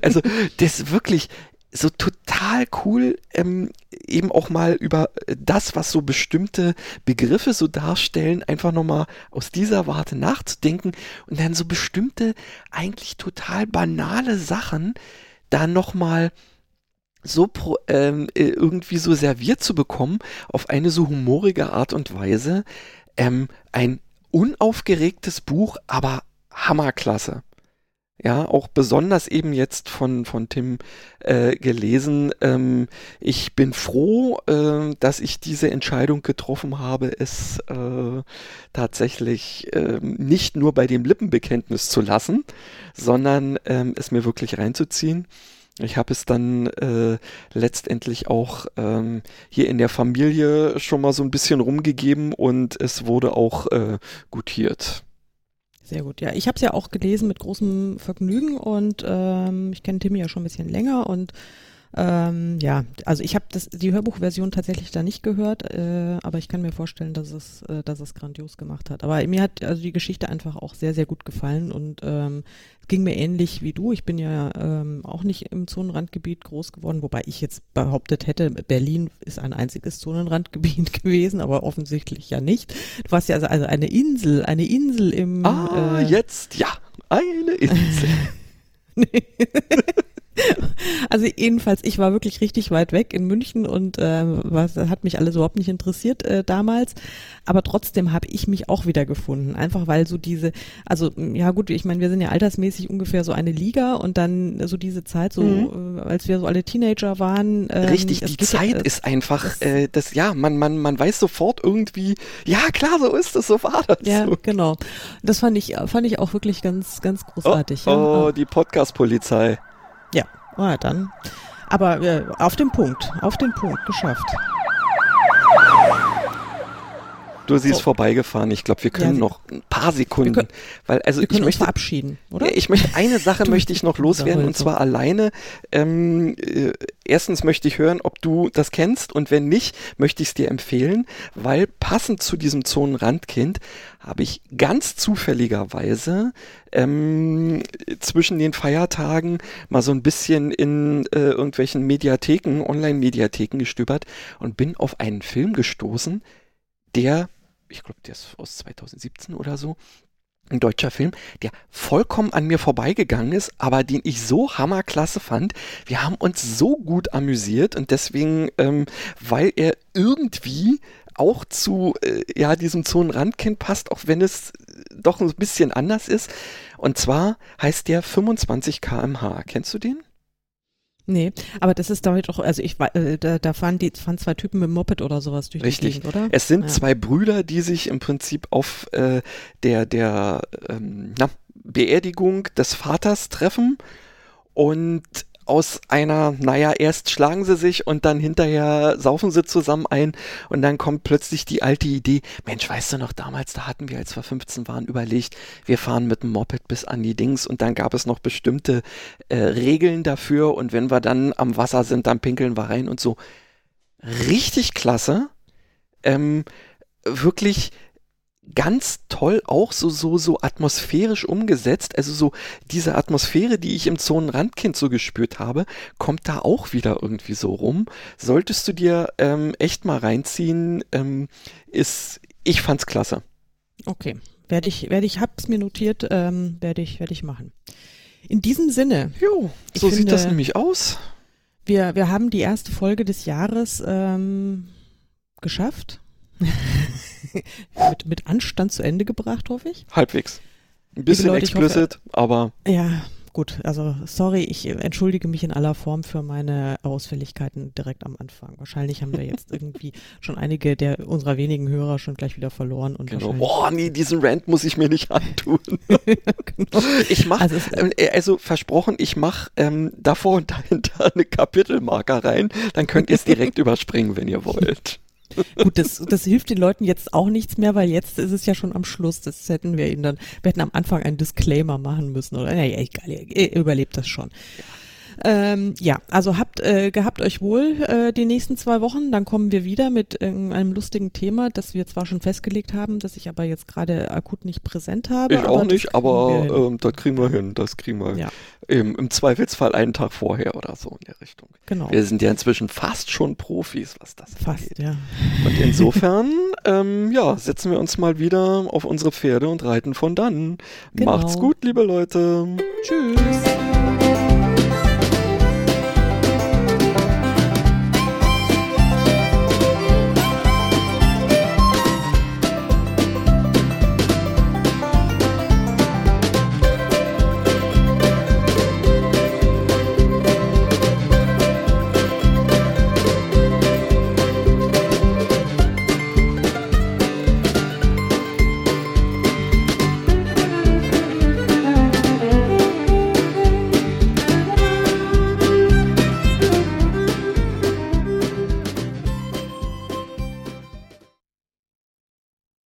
Also das wirklich so total cool, ähm, eben auch mal über äh, das, was so bestimmte Begriffe so darstellen, einfach nochmal aus dieser Warte nachzudenken und dann so bestimmte, eigentlich total banale Sachen da nochmal so pro, ähm, äh, irgendwie so serviert zu bekommen, auf eine so humorige Art und Weise. Ähm, ein unaufgeregtes Buch, aber hammerklasse. Ja, auch besonders eben jetzt von, von Tim äh, gelesen. Ähm, ich bin froh, äh, dass ich diese Entscheidung getroffen habe, es äh, tatsächlich ähm, nicht nur bei dem Lippenbekenntnis zu lassen, sondern ähm, es mir wirklich reinzuziehen. Ich habe es dann äh, letztendlich auch ähm, hier in der Familie schon mal so ein bisschen rumgegeben und es wurde auch äh, gutiert. Sehr gut. Ja, ich habe es ja auch gelesen mit großem Vergnügen und ähm, ich kenne Timmy ja schon ein bisschen länger und ähm, ja, also ich habe die Hörbuchversion tatsächlich da nicht gehört, äh, aber ich kann mir vorstellen, dass es, äh, dass es grandios gemacht hat. Aber mir hat also die Geschichte einfach auch sehr, sehr gut gefallen und ähm, es ging mir ähnlich wie du. Ich bin ja ähm, auch nicht im Zonenrandgebiet groß geworden, wobei ich jetzt behauptet hätte, Berlin ist ein einziges Zonenrandgebiet (laughs) gewesen, aber offensichtlich ja nicht. Du warst ja also, also eine Insel, eine Insel im. Ah, äh, jetzt ja, eine Insel. nee. (laughs) (laughs) (laughs) Also jedenfalls, ich war wirklich richtig weit weg in München und äh, was hat mich alles überhaupt nicht interessiert äh, damals. Aber trotzdem habe ich mich auch wieder gefunden. Einfach weil so diese, also ja gut, ich meine, wir sind ja altersmäßig ungefähr so eine Liga und dann so diese Zeit, so mhm. äh, als wir so alle Teenager waren. Ähm, Richtig, die Zeit ja, ist einfach, das, äh, das ja, man, man, man weiß sofort irgendwie, ja klar, so ist es, so war das. Ja, so. genau. Das fand ich, fand ich auch wirklich ganz, ganz großartig. Oh, ja. oh die Podcast-Polizei. Ja, ah, dann. Aber äh, auf den Punkt, auf den Punkt geschafft. Du siehst so. vorbeigefahren. Ich glaube, wir können ja, noch ein paar Sekunden, können, weil also wir können ich möchte verabschieden, oder? Ich möchte eine Sache möchte ich noch (laughs) loswerden und zwar alleine. Ähm, äh, erstens möchte ich hören, ob du das kennst und wenn nicht, möchte ich es dir empfehlen, weil passend zu diesem Zonenrandkind habe ich ganz zufälligerweise ähm, zwischen den Feiertagen mal so ein bisschen in äh, irgendwelchen Mediatheken, Online-Mediatheken gestöbert und bin auf einen Film gestoßen, der ich glaube, der ist aus 2017 oder so, ein deutscher Film, der vollkommen an mir vorbeigegangen ist, aber den ich so hammerklasse fand. Wir haben uns so gut amüsiert und deswegen, ähm, weil er irgendwie auch zu äh, ja diesem Zonenrandkind passt, auch wenn es doch ein bisschen anders ist. Und zwar heißt der 25 kmh. Kennst du den? Nee, aber das ist damit auch, also ich äh, da, da fahren die fahren zwei Typen mit Moped oder sowas durch Richtig. die Gegend, oder? Es sind ja. zwei Brüder, die sich im Prinzip auf äh, der der ähm, na, Beerdigung des Vaters treffen und aus einer, naja, erst schlagen sie sich und dann hinterher saufen sie zusammen ein und dann kommt plötzlich die alte Idee, Mensch, weißt du noch, damals, da hatten wir, als wir 15 waren, überlegt, wir fahren mit dem Moped bis an die Dings und dann gab es noch bestimmte äh, Regeln dafür und wenn wir dann am Wasser sind, dann pinkeln wir rein und so. Richtig klasse. Ähm, wirklich ganz toll auch so, so, so atmosphärisch umgesetzt. Also so diese Atmosphäre, die ich im Zonenrandkind so gespürt habe, kommt da auch wieder irgendwie so rum. Solltest du dir ähm, echt mal reinziehen, ähm, ist, ich fand's klasse. Okay. Werde ich, werde ich, hab's mir notiert, ähm, werde ich, werde ich machen. In diesem Sinne. Jo, so sieht finde, das nämlich aus. Wir, wir haben die erste Folge des Jahres ähm, geschafft. (laughs) (laughs) mit, mit Anstand zu Ende gebracht, hoffe ich. Halbwegs. Ein bisschen Leute, explicit, hoffe, aber. Ja, gut. Also, sorry, ich entschuldige mich in aller Form für meine Ausfälligkeiten direkt am Anfang. Wahrscheinlich haben wir jetzt (laughs) irgendwie schon einige der unserer wenigen Hörer schon gleich wieder verloren. Und genau. Boah, nee, diesen Rant muss ich mir nicht antun. (laughs) genau. Ich mache, also, ähm, äh, also, versprochen, ich mache ähm, davor und dahinter eine Kapitelmarker rein. Dann könnt ihr es direkt überspringen, wenn ihr wollt. Gut, das, das hilft den Leuten jetzt auch nichts mehr, weil jetzt ist es ja schon am Schluss. Das hätten wir ihnen dann, wir hätten am Anfang einen Disclaimer machen müssen oder, naja, egal, ihr, überlebt das schon. Ja. Ähm, ja, also habt äh, gehabt euch wohl äh, die nächsten zwei Wochen. Dann kommen wir wieder mit äh, einem lustigen Thema, das wir zwar schon festgelegt haben, das ich aber jetzt gerade akut nicht präsent habe. Ich auch nicht, aber ähm, das kriegen wir hin. Das kriegen wir ja. im, im Zweifelsfall einen Tag vorher oder so in der Richtung. Genau. Wir sind ja inzwischen fast schon Profis, was das fast, angeht. ja. Und insofern, (laughs) ähm, ja, setzen wir uns mal wieder auf unsere Pferde und reiten von dann. Genau. Macht's gut, liebe Leute. Tschüss.